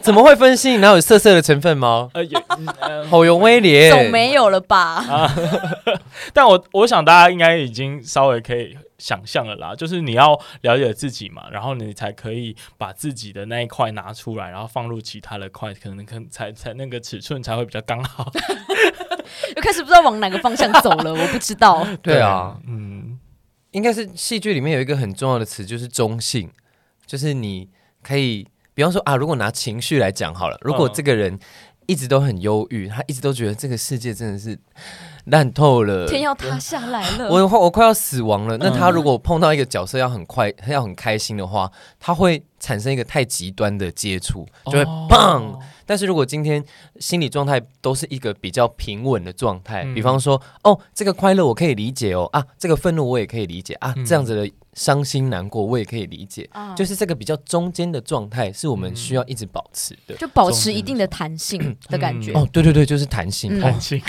怎么会分析？哪有色色的成分吗？呃，有，好有威廉，总没有了吧？啊，但我我想大家应该已经稍微可以想象了啦，就是你要了解自己嘛，然后你才可以把自己的那一块拿出来，然后放入其他的块，可能可才才那个尺寸才会比较刚好。又开始不知道往哪个方向走了，我不知道。对啊，嗯，应该是戏剧里面有一个很重要的词，就是中性，就是你可以，比方说啊，如果拿情绪来讲好了，如果这个人一直都很忧郁，他一直都觉得这个世界真的是。烂透了，天要塌下来了，我我快要死亡了。那他如果碰到一个角色要很快，他要很开心的话，他会产生一个太极端的接触，就会砰。哦、但是如果今天心理状态都是一个比较平稳的状态，嗯、比方说，哦，这个快乐我可以理解哦，啊，这个愤怒我也可以理解啊，嗯、这样子的。伤心难过，我也可以理解，啊、就是这个比较中间的状态，是我们需要一直保持的，就保持一定的弹性的感觉。哦，对对对，就是弹性，弹性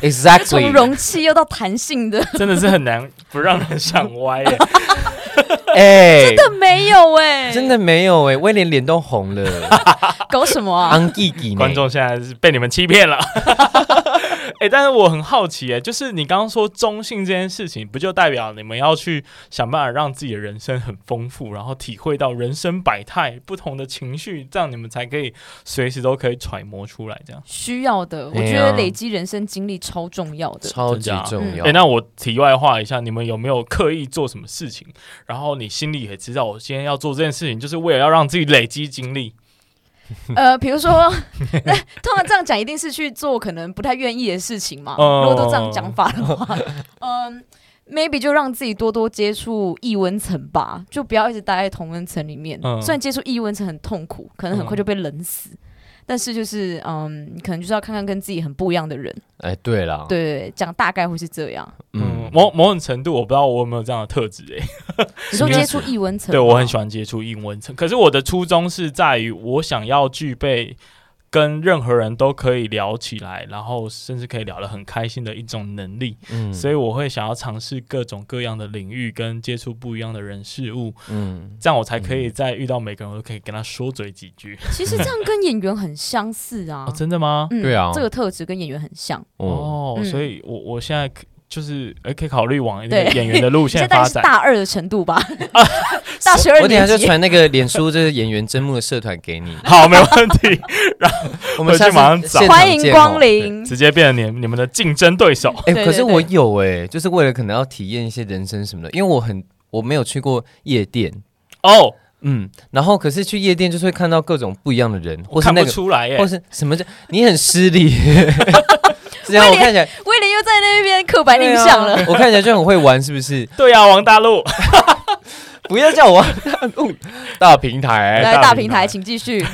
，exactly。从容器又到弹性的，真的是很难不让人想歪耶。哎，真的没有哎，真的没有哎，威廉脸都红了，搞什么啊？安吉吉，观众现在是被你们欺骗了。哎、欸，但是我很好奇，哎，就是你刚刚说中性这件事情，不就代表你们要去想办法让自己的人生很丰富，然后体会到人生百态、不同的情绪，这样你们才可以随时都可以揣摩出来，这样需要的。我觉得累积人生经历超重要的，超级重要。哎、欸，那我题外话一下，你们有没有刻意做什么事情？然后你心里也知道，我今天要做这件事情，就是为了要让自己累积经历。呃，比如说，通常这样讲，一定是去做可能不太愿意的事情嘛。哦、如果都这样讲法的话，嗯，maybe 就让自己多多接触异温层吧，就不要一直待在同温层里面。嗯、虽然接触异温层很痛苦，可能很快就被冷死。嗯但是就是嗯，你可能就是要看看跟自己很不一样的人。哎、欸，对了，对，讲大概会是这样。嗯，某某种程度，我不知道我有没有这样的特质哎、欸。你说接触异文层？对，我很喜欢接触异文层。可是我的初衷是在于，我想要具备。跟任何人都可以聊起来，然后甚至可以聊得很开心的一种能力，嗯，所以我会想要尝试各种各样的领域，跟接触不一样的人事物，嗯，这样我才可以在遇到每个人，我都可以跟他说嘴几句。其实这样跟演员很相似啊，哦、真的吗？嗯、对啊，这个特质跟演员很像。哦，所以我我现在。就是哎，可以考虑往那个演员的路线 发展。大二的程度吧，大学二年级。我等下就传那个脸书，这个演员征募的社团给你。好，没问题。然后我们去马上找，欢迎光临，直接变成你你们的竞争对手。哎，可是我有哎，就是为了可能要体验一些人生什么的，因为我很我没有去过夜店哦，嗯，然后可是去夜店就是会看到各种不一样的人，或是那个出来，或是什么叫你很失礼。威廉，我看起来威廉又在那边刻板印象了。我看起来就很会玩，是不是？对呀，王大陆，不要叫我王大陆。大平台，来大平台，请继续。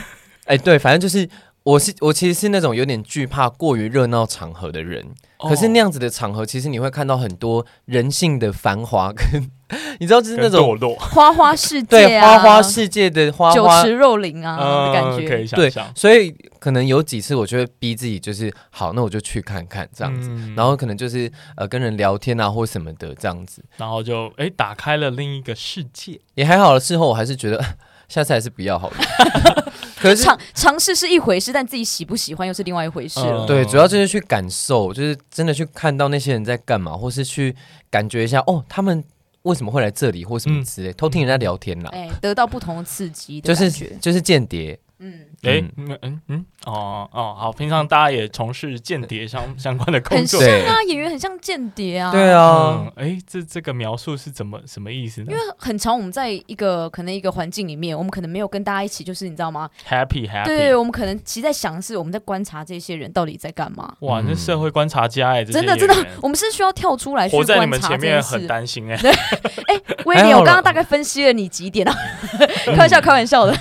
哎，对，反正就是，我是我其实是那种有点惧怕过于热闹场合的人。可是那样子的场合，其实你会看到很多人性的繁华，跟 你知道，就是那种花花世界，对花花世界的花花酒池肉林啊的感觉。可以想象。所以可能有几次，我就会逼自己，就是好，那我就去看看这样子。然后可能就是呃跟人聊天啊，或什么的这样子。然后就哎打开了另一个世界。也还好了，事后我还是觉得 下次还是不要好了。可是尝尝试是一回事，但自己喜不喜欢又是另外一回事了。对，主要就是去感受，就是真的去看到那些人在干嘛，或是去感觉一下哦，他们为什么会来这里，或什么之类，偷听人家聊天啦。哎，得到不同的刺激，就是就是间谍。嗯，哎，嗯。嗯嗯，哦哦，好，平常大家也从事间谍相相关的工作，很像啊，演员很像间谍啊，对啊，哎，这这个描述是怎么什么意思呢？因为很长我们在一个可能一个环境里面，我们可能没有跟大家一起，就是你知道吗？Happy happy，对，我们可能其实在想的是我们在观察这些人到底在干嘛。哇，那社会观察家哎，真的真的，我们是需要跳出来，活在你们前面很担心哎。对，哎，威廉，我刚刚大概分析了你几点啊？开玩笑，开玩笑的。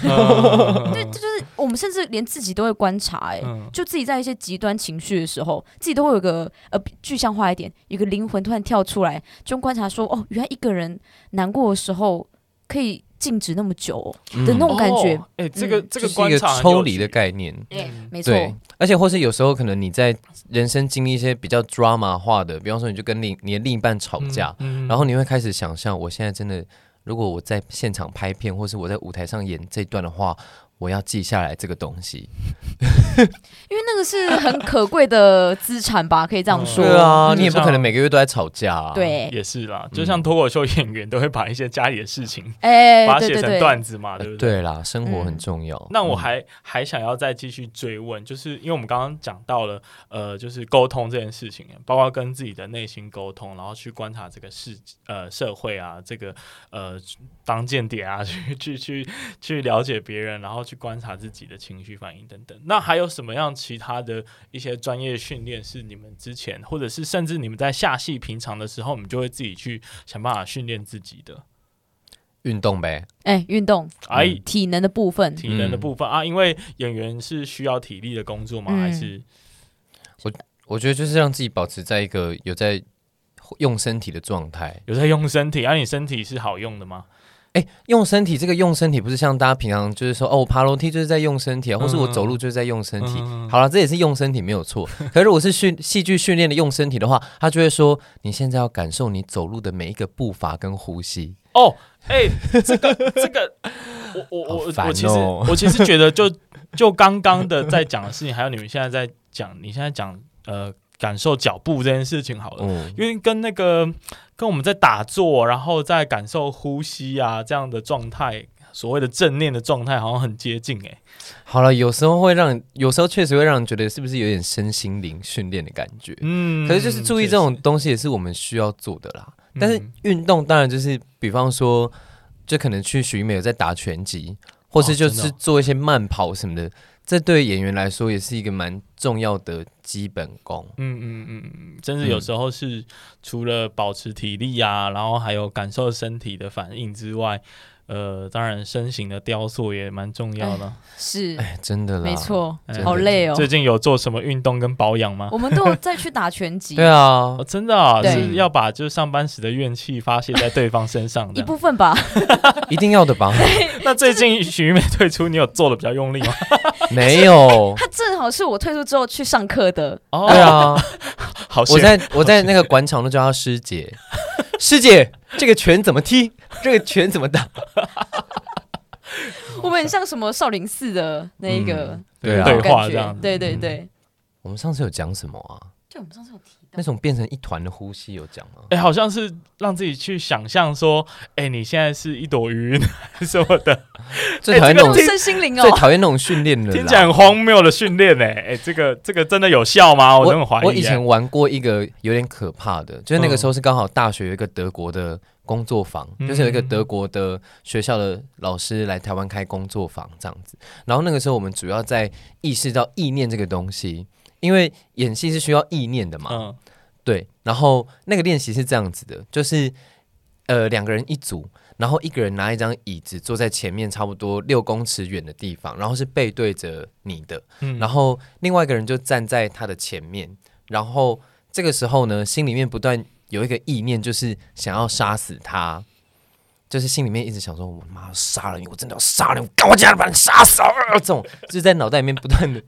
对，这就是我们甚至。连自己都会观察、欸，哎、嗯，就自己在一些极端情绪的时候，自己都会有个呃具象化一点，有个灵魂突然跳出来，就观察说，哦，原来一个人难过的时候可以静止那么久的那种感觉，哎、嗯哦欸，这个、嗯、这个观察是一个抽离的概念，对，没错，而且或是有时候可能你在人生经历一些比较 drama 化的，比方说你就跟另你的另一半吵架，嗯嗯、然后你会开始想象，我现在真的如果我在现场拍片，或是我在舞台上演这段的话。我要记下来这个东西。因为那个是很可贵的资产吧，可以这样说。对啊，嗯你也不可能每个月都在吵架啊。对，也是啦，就像脱口秀演员都会把一些家里的事情，哎，把它写成段子嘛，对不对？对啦，生活很重要。那我还、还想要再继续追问，就是因为我们刚刚讲到了，呃，就是沟通这件事情，包括跟自己的内心沟通，然后去观察这个世呃社会啊，这个呃当间谍啊，去去去去了解别人，然后去观察自己的情绪反应等等。那还有什么样其他的一些专业训练是你们之前，或者是甚至你们在下戏平常的时候，你们就会自己去想办法训练自己的？运动呗，哎，运动，哎，体能的部分，体能的部分、啊，因为演员是需要体力的工作吗？嗯还是我我觉得就是让自己保持在一个有在用身体的状态。有在用身体？而、啊、你身体是好用的吗？哎，用身体这个用身体不是像大家平常就是说哦，我爬楼梯就是在用身体啊，或是我走路就是在用身体。嗯、好了，这也是用身体没有错。可是如果是训戏剧训练的用身体的话，他就会说你现在要感受你走路的每一个步伐跟呼吸。哦，哎，这个这个，我我我、哦我其实我其实觉得就就刚刚的在讲的事情，还有你们现在在讲，你现在讲呃感受脚步这件事情好了，嗯，因为跟那个跟我们在打坐，然后在感受呼吸啊这样的状态，所谓的正念的状态，好像很接近哎、好了，有时候会让，有时候确实会让人觉得是不是有点身心灵训练的感觉。嗯，可是就是注意这种东西也是我们需要做的啦。但是运动当然就是，比方说，就可能去许美有在打拳击，或是就是做一些慢跑什么的，这对演员来说也是一个蛮重要的基本功。嗯嗯嗯嗯，甚至有时候是除了保持体力啊，然后还有感受身体的反应之外。呃，当然，身形的雕塑也蛮重要的。哎是，哎，真的啦，没错，哎好累哦。最近有做什么运动跟保养吗？我们都有再去打拳击。对啊 哦，，真的啊，是要把就是上班时的怨气发泄在对方身上 一。部分吧。一定要的吧？那最近许美退出，你有做的比较用力吗？没有，他正好是我退出之后去上课的。哦对，啊，好，我在我在那个广场都叫她师姐，师姐，这个拳怎么踢？这个拳怎么打？我们很像什么少林寺的那一个嗯对啊对对对对。我们上次有讲什么啊？就我们上次有提到那种变成一团的呼吸有讲吗？哎、好像是让自己去想象说，哎、你现在是一朵云什么的，最讨厌那种这个身心灵哦最哦。讨厌那种训练的啦，听起来很荒谬的训练哎，哎，这个这个真的有效吗？我真的怀疑、我以前玩过一个有点可怕的，就是那个时候是刚好大学有一个德国的工作坊，嗯就是有一个德国的学校的老师来台湾开工作坊这样子。然后那个时候我们主要在意识到意念这个东西，因为演戏是需要意念的嘛。嗯对，然后那个练习是这样子的，就是呃两个人一组，然后一个人拿一张椅子坐在前面差不多六公尺远的地方，然后是背对着你的，嗯然后另外一个人就站在他的前面，然后这个时候呢，心里面不断有一个意念，就是想要杀死他，就是心里面一直想说：“我妈要杀了你，我真的要杀了你，我赶快进来把你杀死啊！” 这种就是在脑袋里面不断的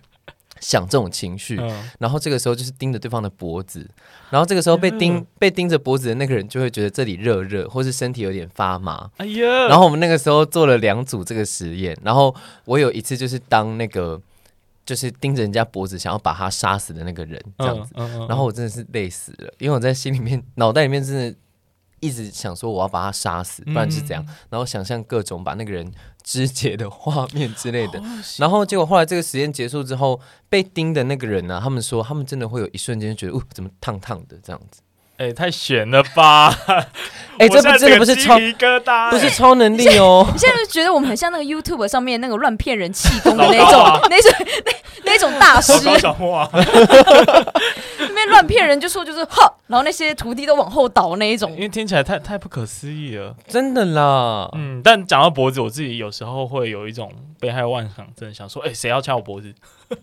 想这种情绪。嗯然后这个时候就是盯着对方的脖子，然后这个时候被盯、嗯被盯着脖子的那个人就会觉得这里热热，或是身体有点发麻。哎呀，然后我们那个时候做了两组这个实验，然后我有一次就是当那个就是盯着人家脖子想要把他杀死的那个人这样子，嗯，嗯嗯然后我真的是累死了，因为我在心里面脑袋里面真的一直想说我要把他杀死，不然是怎样，然后想象各种把那个人肢解的画面之类的。然后结果后来这个实验结束之后，被盯的那个人呢、啊，他们说他们真的会有一瞬间觉得，哦，怎么烫烫的这样子？哎、太悬了吧！哎，这不 真的不是超鸡皮疙瘩、不是超能力哦，你现在就觉得我们很像那个 YouTube 上面那个乱骗人气功的那种、那种、那那种大师，小莫啊！那边乱骗人就说就是哈，然后那些徒弟都往后倒那一种因。为听起来太太不可思议了。真的啦。嗯，但讲到脖子，我自己有时候会有一种被害妄想症，想说，哎、谁要掐我脖子？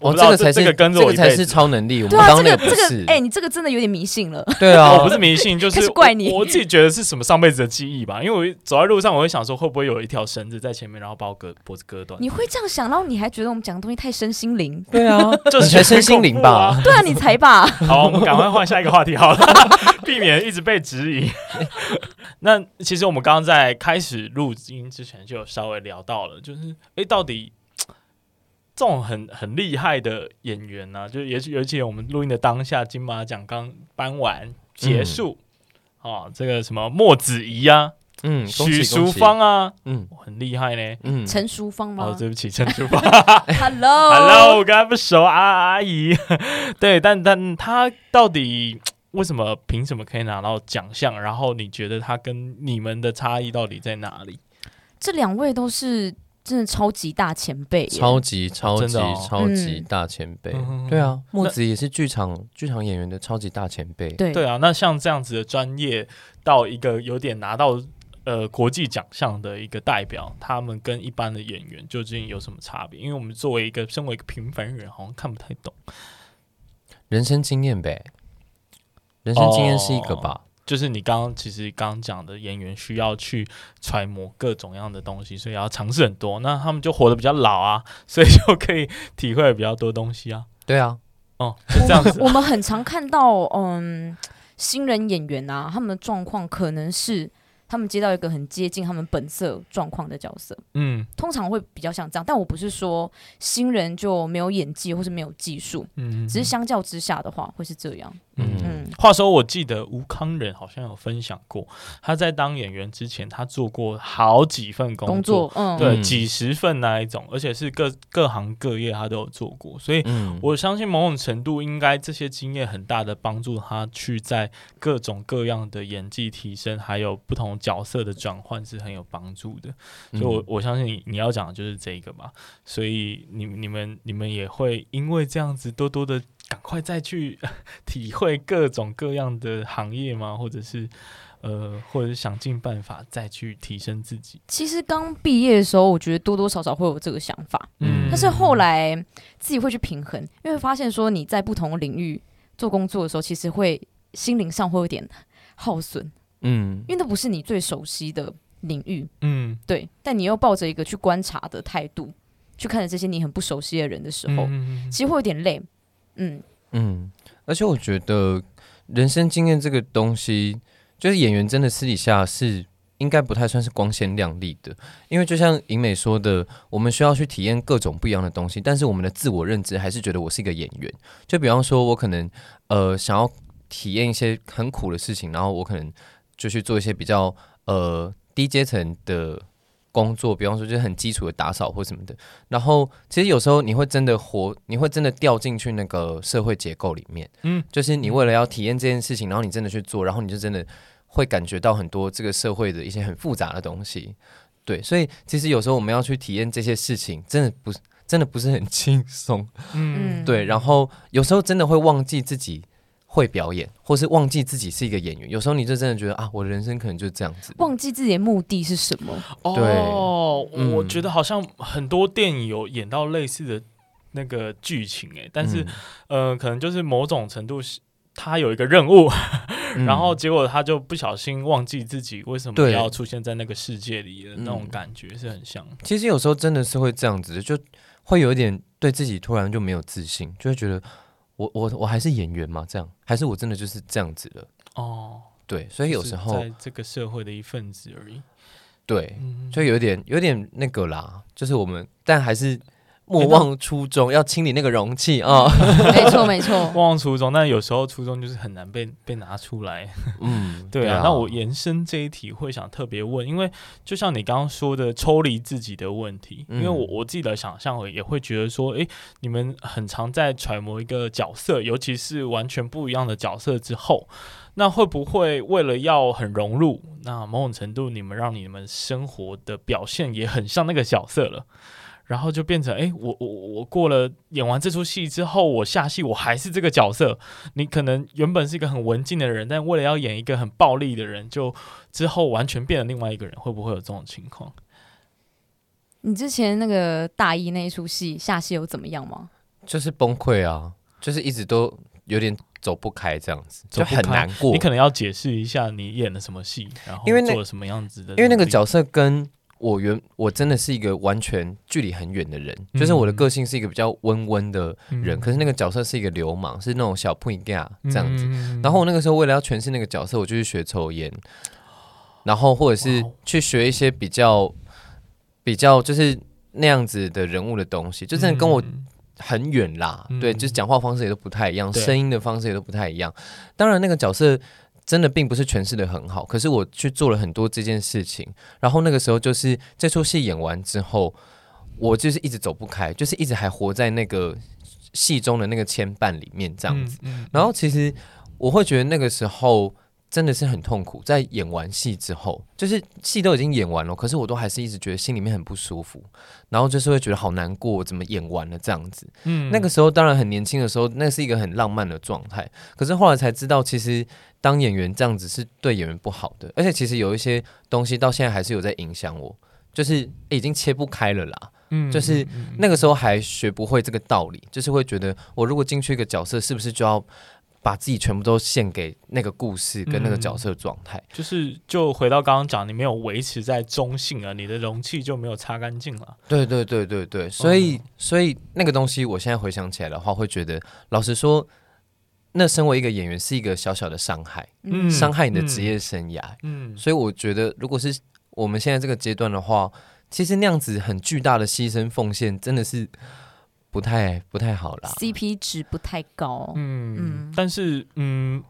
我哦，不知道这这个才是这个跟着我一辈子这个才是超能力，我们对啊，刚刚那这个这不是个，哎、你这个真的有点迷信了。对啊，我不是迷信，就是怪你我我自己觉得是什么上辈子的记忆吧。因为我走在路上，我会想说，会不会有一条绳子在前面，然后把我割脖子割断？你会这样想，然后你还觉得我们讲的东西太身心灵？对啊，就你才身心灵吧？对啊，你才吧。好，我们赶快换下一个话题好了，避免一直被质疑。那其实我们刚刚在开始录音之前就有稍微聊到了，就是哎、欸，到底这种很很厉害的演员呢、啊，就也尤其我们录音的当下，金马奖刚颁完结束，嗯、哦，这个什么莫子仪啊，嗯，许淑芳啊，嗯很厉害呢。嗯，陈淑芳吗？哦，对不起，陈淑芳。Hello Hello，我跟他不熟啊，阿姨。对，但但他到底为什么凭什么可以拿到奖项？然后你觉得他跟你们的差异到底在哪里？这两位都是真的超级大前辈，超级超级超级大前辈。嗯对啊，木子也是剧场剧场演员的超级大前辈。对对啊，那像这样子的专业到一个有点拿到呃国际奖项的一个代表，他们跟一般的演员究竟有什么差别？因为我们作为一个身为一个平凡人，好像看不太懂。人生经验呗，人生经验是一个吧。就是你刚刚其实刚刚讲的演员需要去揣摩各种样的东西，所以要尝试很多。那他们就活得比较老啊，所以就可以体会比较多东西啊。对啊，哦，是这样子、我们很常看到，嗯，新人演员啊，他们的状况可能是他们接到一个很接近他们本色状况的角色，嗯。通常会比较像这样。但我不是说新人就没有演技或是没有技术，嗯，只是相较之下的话，会是这样。嗯。嗯，话说，我记得吴康仁好像有分享过，他在当演员之前，他做过好几份工作，工作，嗯，对，嗯。几十份那一种，而且是各各行各业他都有做过，所以嗯，我相信某种程度应该这些经验很大的帮助他去在各种各样的演技提升，还有不同角色的转换是很有帮助的。所以我，我我相信你你要讲的就是这个嘛。所以你你们你们也会因为这样子多多的赶快再去 体会各种各样的行业吗？或者是呃，或者是想尽办法再去提升自己？其实刚毕业的时候，我觉得多多少少会有这个想法，嗯，但是后来自己会去平衡，因为发现说你在不同领域做工作的时候，其实会心灵上会有点耗损，嗯。因为那不是你最熟悉的领域，嗯。对，但你又抱着一个去观察的态度去看着这些你很不熟悉的人的时候，嗯其实会有点累，嗯，嗯，而且我觉得人生经验这个东西，就是演员真的私底下是应该不太算是光鲜亮丽的，因为就像银美说的，我们需要去体验各种不一样的东西，但是我们的自我认知还是觉得我是一个演员。就比方说，我可能呃想要体验一些很苦的事情，然后我可能就去做一些比较呃低阶层的工作，比方说就是很基础的打扫或什么的。然后其实有时候你会真的活，你会真的掉进去那个社会结构里面。嗯，就是你为了要体验这件事情，然后你真的去做，然后你就真的会感觉到很多这个社会的一些很复杂的东西。对，所以其实有时候我们要去体验这些事情，真的不是真的不是很轻松。嗯对，然后有时候真的会忘记自己会表演，或是忘记自己是一个演员。有时候你就真的觉得啊，我的人生可能就是这样子。忘记自己的目的是什么，哦，嗯我觉得好像很多电影有演到类似的那个剧情诶，但是、嗯。呃，可能就是某种程度是他有一个任务，嗯。然后结果他就不小心忘记自己为什么对。要出现在那个世界里的嗯那种感觉是很像。其实有时候真的是会这样子，就会有一点对自己突然就没有自信，就会觉得我我我还是演员吗？这样还是我真的就是这样子的？哦，对，所以有时候就是在这个社会的一份子而已。对，嗯，就有点有点那个啦，就是我们但还是莫忘初衷，要清理那个容器啊。没 错没错，莫忘初衷，但有时候初衷就是很难被被拿出来。嗯，对啊，那我延伸这一题会想特别问，因为就像你刚刚说的，抽离自己的问题，因为我我自己的想象也会觉得说，诶，你们很常在揣摩一个角色，尤其是完全不一样的角色之后，那会不会为了要很融入，那某种程度你们让你们生活的表现也很像那个角色了？然后就变成，哎，我我我过了演完这出戏之后，我下戏我还是这个角色。你可能原本是一个很文静的人，但为了要演一个很暴力的人，就之后完全变了另外一个人，会不会有这种情况？你之前那个大一那一出戏下戏有怎么样吗？就是崩溃啊，就是一直都有点走不开这样子，就很难过。你可能要解释一下你演了什么戏，然后做了什么样子的，因为那个角色跟。我原我真的是一个完全距离很远的人，嗯，就是我的个性是一个比较温温的人，嗯，可是那个角色是一个流氓，是那种小屁孩这样子，嗯。然后我那个时候为了要诠释那个角色，我就去学抽烟，然后或者是去学一些比较比较就是那样子的人物的东西，就真的跟我很远啦，嗯。对，就是讲话方式也都不太一样，声音的方式也都不太一样。当然那个角色。真的并不是诠释的很好，可是我去做了很多这件事情，然后那个时候就是这出戏演完之后，我就是一直走不开，就是一直还活在那个戏中的那个牵绊里面这样子。嗯嗯、然后其实我会觉得那个时候真的是很痛苦，在演完戏之后，就是戏都已经演完了，可是我都还是一直觉得心里面很不舒服，然后就是会觉得好难过，怎么演完了这样子。嗯，那个时候当然很年轻的时候，那是一个很浪漫的状态，可是后来才知道其实。当演员这样子是对演员不好的，而且其实有一些东西到现在还是有在影响我，就是已经切不开了啦。嗯，就是那个时候还学不会这个道理，就是会觉得我如果进去一个角色，是不是就要把自己全部都献给那个故事跟那个角色状态？就是就回到刚刚讲，你没有维持在中性啊，你的容器就没有擦干净了。对对对对对，所以所以那个东西，我现在回想起来的话，会觉得老实说。那身为一个演员是一个小小的伤害，嗯，伤害你的职业生涯，嗯，所以我觉得如果是我们现在这个阶段的话，其实那样子很巨大的牺牲奉献真的是不太不太好啦，CP 值不太高，嗯嗯，但是嗯，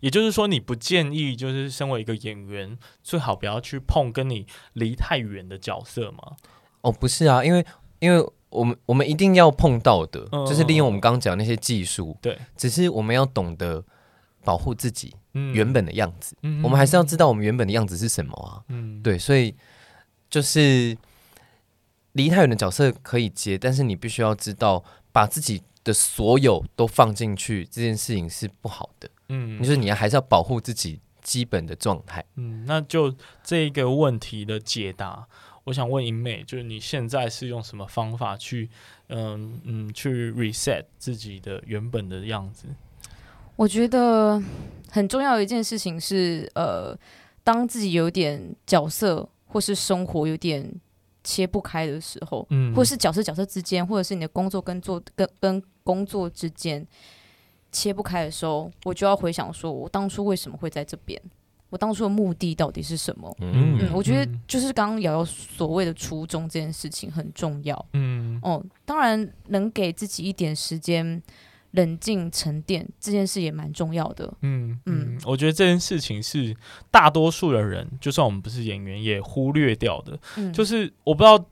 也就是说你不建议就是身为一个演员最好不要去碰跟你离太远的角色吗？哦，不是啊，因为因为。我们我们一定要碰到的，嗯、就是利用我们刚刚讲那些技术。对，只是我们要懂得保护自己原本的样子。嗯，我们还是要知道我们原本的样子是什么啊。嗯，对，所以就是离太远的角色可以接，但是你必须要知道，把自己的所有都放进去，这件事情是不好的。嗯，就是你还是要保护自己基本的状态。嗯，那就这一个问题的解答。我想问银妹，就是你现在是用什么方法去，嗯嗯，去 reset 自己的原本的样子？我觉得很重要的一件事情是，呃，当自己有点角色或是生活有点切不开的时候，嗯，或是角色角色之间，或者是你的工作跟做跟跟工作之间切不开的时候，我就要回想说，我当初为什么会在这边。我当初的目的到底是什么？嗯，嗯，我觉得就是刚刚瑶瑶所谓的初衷这件事情很重要。嗯，哦，当然能给自己一点时间冷静沉淀，这件事也蛮重要的。嗯嗯，我觉得这件事情是大多数的人，就算我们不是演员，也忽略掉的。嗯，就是我不知道，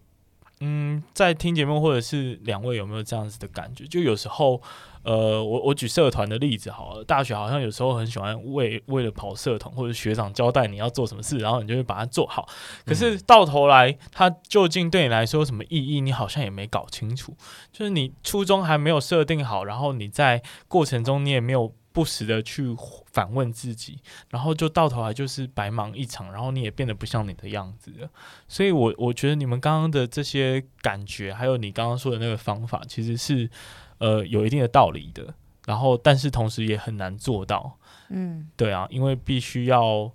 嗯，在听节目或者是两位有没有这样子的感觉？就有时候。呃，我我举社团的例子好了，大学好像有时候很喜欢为为了跑社团或者学长交代你要做什么事，然后你就会把它做好。可是到头来，它究竟对你来说有什么意义？你好像也没搞清楚。就是你初衷还没有设定好，然后你在过程中你也没有不时的去反问自己，然后就到头来就是白忙一场，然后你也变得不像你的样子了。所以我我觉得你们刚刚的这些感觉，还有你刚刚说的那个方法，其实是。呃，有一定的道理的，然后但是同时也很难做到，嗯，对啊，因为必须要，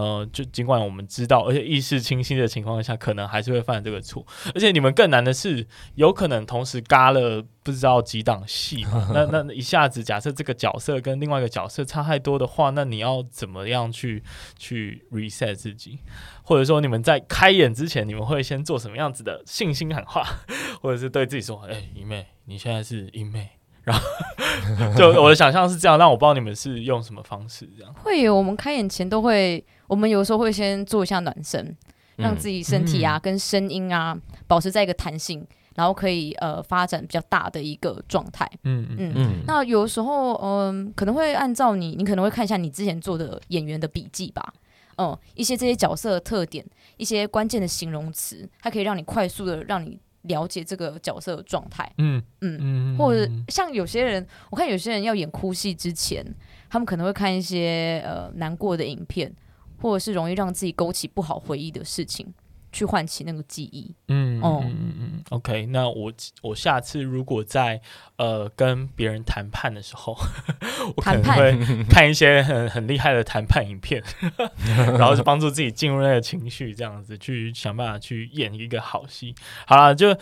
呃，就尽管我们知道，而且意识清晰的情况下，可能还是会犯这个错，而且你们更难的是，有可能同时嘎了不知道几档戏嘛，那那一下子假设这个角色跟另外一个角色差太多的话，那你要怎么样去去 reset 自己，或者说你们在开演之前，你们会先做什么样子的信心喊话，或者是对自己说，哎、欸，姨妹。你现在是一妹，然后 就我的想象是这样，但我不知道你们是用什么方式这样。会有，我们开演前都会，我们有时候会先做一下暖身，嗯、让自己身体啊、嗯、跟声音啊保持在一个弹性，然后可以呃发展比较大的一个状态。嗯嗯嗯。那有时候嗯、呃、可能会按照你，你可能会看一下你之前做的演员的笔记吧。嗯，一些这些角色的特点，一些关键的形容词，它可以让你快速的让你。了解这个角色的状态，嗯嗯嗯，或者像有些人，我看有些人要演哭戏之前，他们可能会看一些呃难过的影片，或者是容易让自己勾起不好回忆的事情，去唤起那个记忆。嗯哦嗯嗯嗯，OK，那我我下次如果在呃跟别人谈判的时候，我可能会看一些很很厉害的谈判影片，然后就帮助自己进入那个情绪，这样子去想办法去演一个好戏。好了，就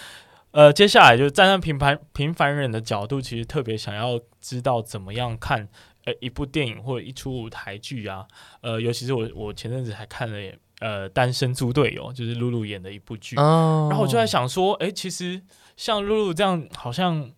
呃接下来就站在平凡平凡人的角度，其实特别想要知道怎么样看呃一部电影或者一出舞台剧啊，呃，尤其是我我前阵子还看了。呃，单身猪队友就是露露演的一部剧，哦，然后我就在想说，哎，其实像露露这样，好像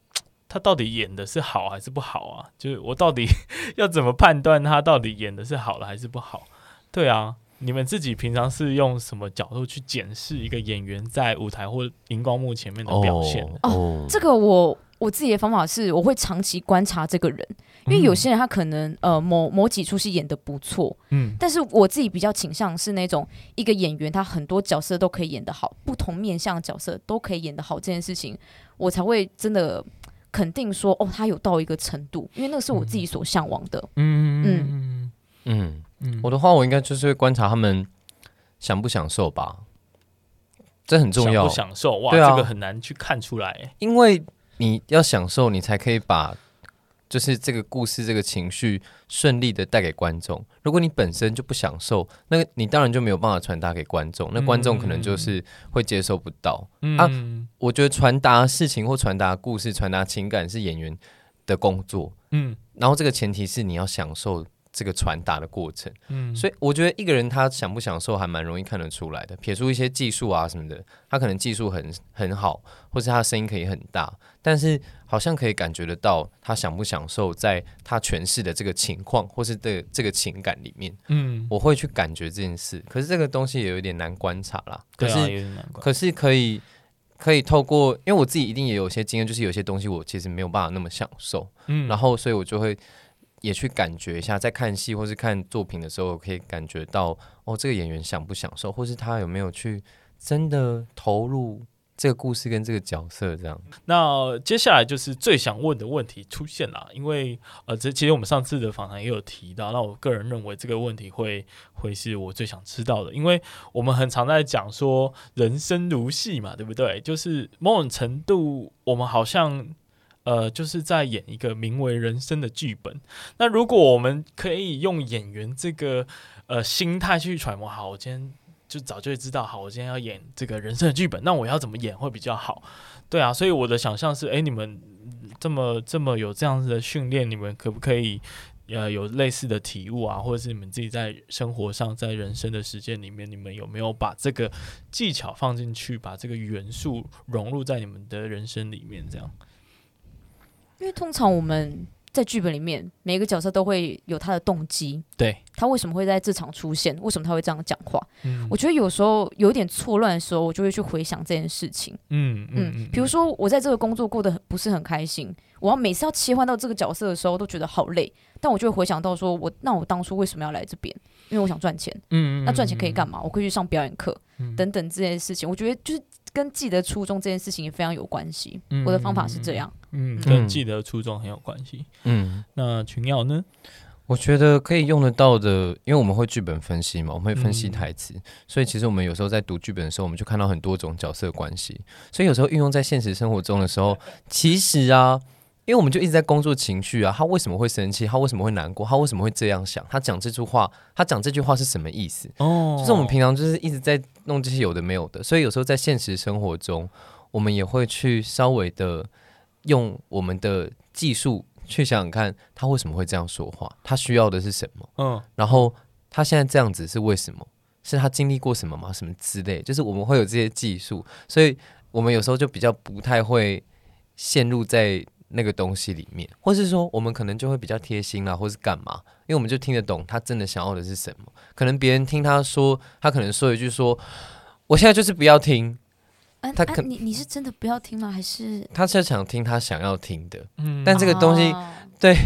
她到底演的是好还是不好啊？就是我到底 要怎么判断她到底演的是好了还是不好？对啊，你们自己平常是用什么角度去检视一个演员在舞台或荧光幕前面的表现？哦，哦这个我我自己的方法是，我会长期观察这个人。因为有些人他可能呃某某几出戏演的不错，嗯，但是我自己比较倾向是那种一个演员他很多角色都可以演得好，不同面向角色都可以演得好这件事情，我才会真的肯定说哦，他有到一个程度，因为那个是我自己所向往的，嗯嗯嗯嗯，我的话我应该就是会观察他们享不享受吧，这很重要，享不享受？哇，啊，这个很难去看出来，因为你要享受，你才可以把。就是这个故事，这个情绪顺利的带给观众。如果你本身就不享受，那你当然就没有办法传达给观众。那观众可能就是会接受不到。嗯、啊，我觉得传达事情或传达故事、传达情感是演员的工作。嗯，然后这个前提是你要享受。这个传达的过程，嗯，所以我觉得一个人他享不享受还蛮容易看得出来的。撇出一些技术啊什么的，他可能技术很很好，或是他的声音可以很大，但是好像可以感觉得到他享不享受在他诠释的这个情况或是的这个情感里面，嗯，我会去感觉这件事。可是这个东西也有一点难观察啦。可是，啊、可是可以可以透过，因为我自己一定也有些经验，就是有些东西我其实没有办法那么享受，嗯，然后所以我就会。也去感觉一下，在看戏或是看作品的时候，可以感觉到哦，这个演员享不享受，或是他有没有去真的投入这个故事跟这个角色这样。那接下来就是最想问的问题出现了，因为呃，这其实我们上次的访谈也有提到，那我个人认为这个问题会会是我最想知道的，因为我们很常在讲说人生如戏嘛，对不对？就是某种程度，我们好像。呃，就是在演一个名为人生的剧本。那如果我们可以用演员这个呃心态去揣摩，好，我今天就早就会知道，好，我今天要演这个人生的剧本，那我要怎么演会比较好？对啊，所以我的想象是，诶，你们这么这么有这样子的训练，你们可不可以呃有类似的体悟啊？或者是你们自己在生活上，在人生的实践里面，你们有没有把这个技巧放进去，把这个元素融入在你们的人生里面？这样。因为通常我们在剧本里面，每个角色都会有他的动机，对，他为什么会在这场出现？为什么他会这样讲话？嗯，我觉得有时候有点错乱的时候，我就会去回想这件事情。嗯嗯，嗯，比如说我在这个工作过得很不是很开心，我要每次要切换到这个角色的时候，都觉得好累。但我就会回想到说，我那我当初为什么要来这边？因为我想赚钱。嗯，那赚钱可以干嘛？我可以去上表演课，嗯，等等这些事情。我觉得就是。跟记得初衷这件事情也非常有关系。嗯，我的方法是这样。嗯，跟记得初衷很有关系。嗯，那群耀呢？我觉得可以用得到的，因为我们会剧本分析嘛，我们会分析台词，嗯，所以其实我们有时候在读剧本的时候，我们就看到很多种角色关系。所以有时候运用在现实生活中的时候，其实啊。因为我们就一直在工作情绪啊，他为什么会生气？他为什么会难过？他为什么会这样想？他讲这句话，他讲这句话是什么意思？哦，就是我们平常就是一直在弄这些有的没有的，所以有时候在现实生活中，我们也会去稍微的用我们的技术去想想看，他为什么会这样说话？他需要的是什么？嗯，然后他现在这样子是为什么？是他经历过什么吗？什么之类？就是我们会有这些技术，所以我们有时候就比较不太会陷入在。那个东西里面，或是说我们可能就会比较贴心啦，或是干嘛？因为我们就听得懂他真的想要的是什么。可能别人听他说，他可能说一句说：“我现在就是不要听。啊”他可、啊、你你是真的不要听吗？还是他是想听他想要听的？嗯，但这个东西、哦、对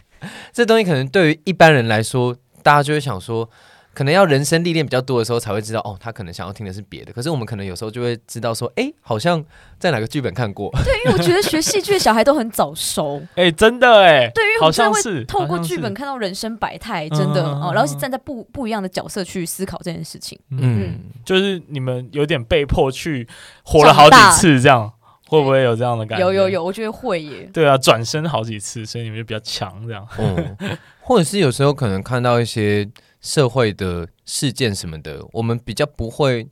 这东西可能对于一般人来说，大家就会想说：可能要人生历练比较多的时候才会知道，哦，他可能想要听的是别的。可是我们可能有时候就会知道说，哎，好像在哪个剧本看过。对，因为我觉得学戏剧的小孩都很早熟。哎，真的哎，对，因为好像会透过剧本看到人生百态，真的哦，然后是站在不不一样的角色去思考这件事情。嗯，就是你们有点被迫去活了好几次，这样会不会有这样的感觉？有有有，我觉得会耶。对啊，转身好几次，所以你们就比较强，这样。嗯，或者是有时候可能看到一些。社会的事件什么的，我们比较不会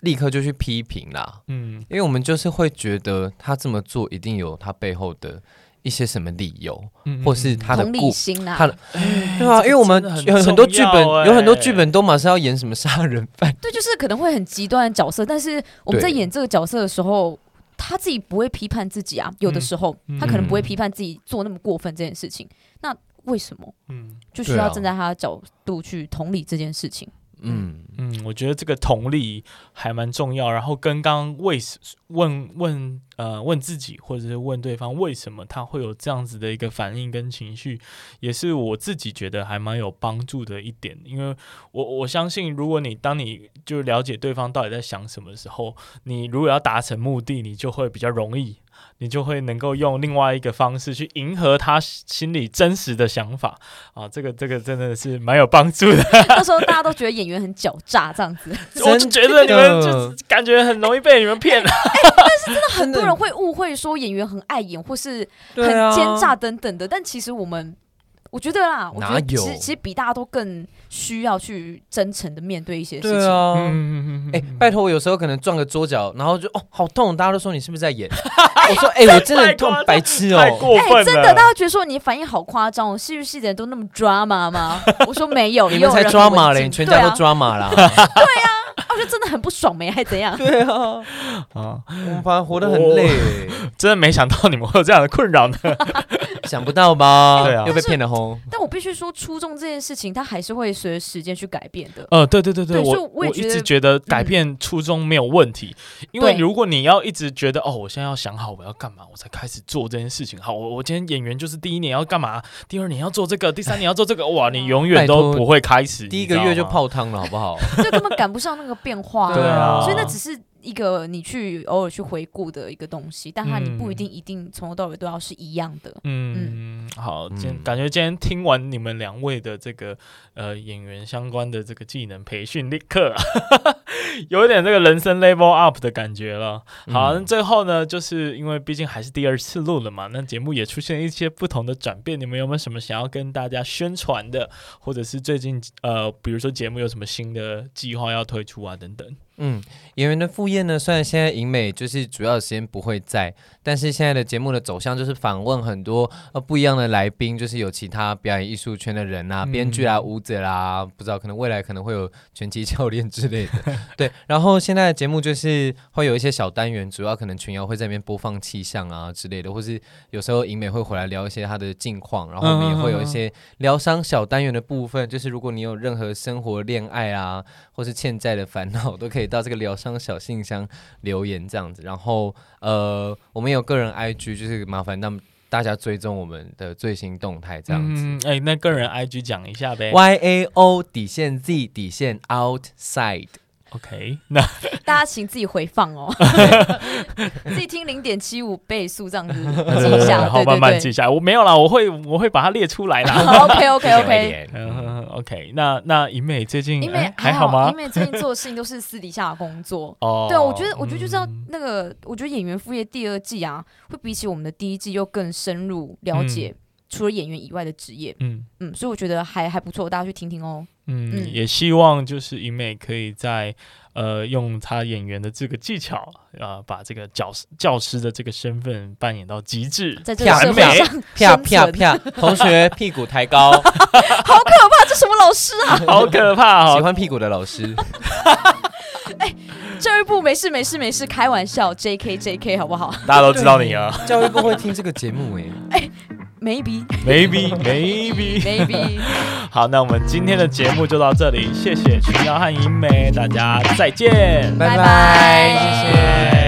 立刻就去批评啦，嗯，因为我们就是会觉得他这么做一定有他背后的一些什么理由，嗯、或是他的故同理心啊，他的对啊，因为我们有很多剧本，有很多剧本都马上要演什么杀人犯，对，就是可能会很极端的角色，但是我们在演这个角色的时候，他自己不会批判自己啊，有的时候、嗯、他可能不会批判自己做那么过分这件事情，那。为什么？嗯，就需要站在他的角度去同理这件事情。嗯嗯，我觉得这个同理还蛮重要。然后跟刚刚为什问问呃问自己，或者是问对方为什么他会有这样子的一个反应跟情绪，也是我自己觉得还蛮有帮助的一点。因为我我相信，如果你当你就了解对方到底在想什么的时候，你如果要达成目的，你就会比较容易。你就会能够用另外一个方式去迎合他心里真实的想法啊，这个这个真的是蛮有帮助的。那时候大家都觉得演员很狡诈，这样子，我就觉得你们就感觉很容易被你们骗了。但是真的很多人会误会说演员很爱演或是很奸诈等等的，但其实我们。我觉得啦，我觉得其实其实比大家都更需要去真诚的面对一些事情。对啊，哎，拜托，我有时候可能撞个桌角，然后就哦，好痛，大家都说你是不是在演？我说，哎，我真的很痛，白痴哦，哎，真的，大家觉得说你反应好夸张哦，戏剧系的人都那么 drama 吗？我说没有，你们才 drama 嘞，你全家都 drama 啦。对呀。我觉得真的很不爽没，还怎样？对啊，啊，我们反而活得很累，真的没想到你们会有这样的困扰呢。想不到吧？对啊，又被骗了齁。必须说，初衷这件事情，它还是会随着时间去改变的。呃，对对对对，我我一直觉得改变初衷没有问题，因为如果你要一直觉得哦，我现在要想好我要干嘛，我才开始做这件事情。好，我我今天演员就是第一年要干嘛，第二年要做这个，第三年要做这个，哇，你永远都不会开始，第一个月就泡汤了，好不好？这根本赶不上那个变化，对啊，所以那只是一个你去偶尔去回顾的一个东西，但它你不一定一定从头到尾都要是一样的。嗯，嗯好，今感觉今天听完你们两位的这个呃演员相关的这个技能培训立刻 有一点这个人生 level up 的感觉了。好，那最后呢，就是因为毕竟还是第二次录了嘛，那节目也出现一些不同的转变，你们有没有什么想要跟大家宣传的，或者是最近呃，比如说节目有什么新的计划要推出啊等等？嗯，演员的副业呢，虽然现在影美就是主要的时间不会在，但是现在的节目的走向就是访问很多呃不一样的来宾，就是有其他表演艺术圈的人啊，编剧啊、舞者啦，不知道可能未来可能会有拳击教练之类的。对，然后现在的节目就是会有一些小单元，主要可能群瑶会在那边播放气象啊之类的，或是有时候影美会回来聊一些他的近况，然后我们也会有一些疗伤小单元的部分，就是如果你有任何生活、恋爱啊，或是欠债的烦恼，都可以。到这个疗伤小信箱留言这样子，然后呃，我们有个人 IG，就是麻烦那么大家追踪我们的最新动态这样子。哎、嗯欸，那个人 IG 讲一下呗，Y A O 底线 Z 底线 Outside。OK，那 大家请自己回放哦，自己听零点七五倍速这样子记一下，好，慢慢记下来。我没有啦，我会我会把它列出来啦。OK OK OK，嗯 OK，那那影美最近影美还好吗？影美最近做的事情都是私底下的工作。哦，对，我觉得我觉得就知道那个，我觉得演员副业第二季啊，会比起我们的第一季又更深入了解除了演员以外的职业。嗯嗯，所以我觉得还还不错，大家去听听哦。嗯，嗯也希望就是影美可以在呃用他演员的这个技巧啊、呃，把这个教师教师的这个身份扮演到极致，在这个社会上 啪啪啪，同学屁股抬高，好可怕！这什么老师啊？好可怕！喜欢屁股的老师。哎，教育部没事没事没事，开玩笑，J K J K 好不好？大家都知道你啊。教育部会听这个节目哎。哎 Maybe, maybe, maybe, maybe。好，那我们今天的节目就到这里，谢谢群瑶和银美，大家再见，拜拜，谢谢。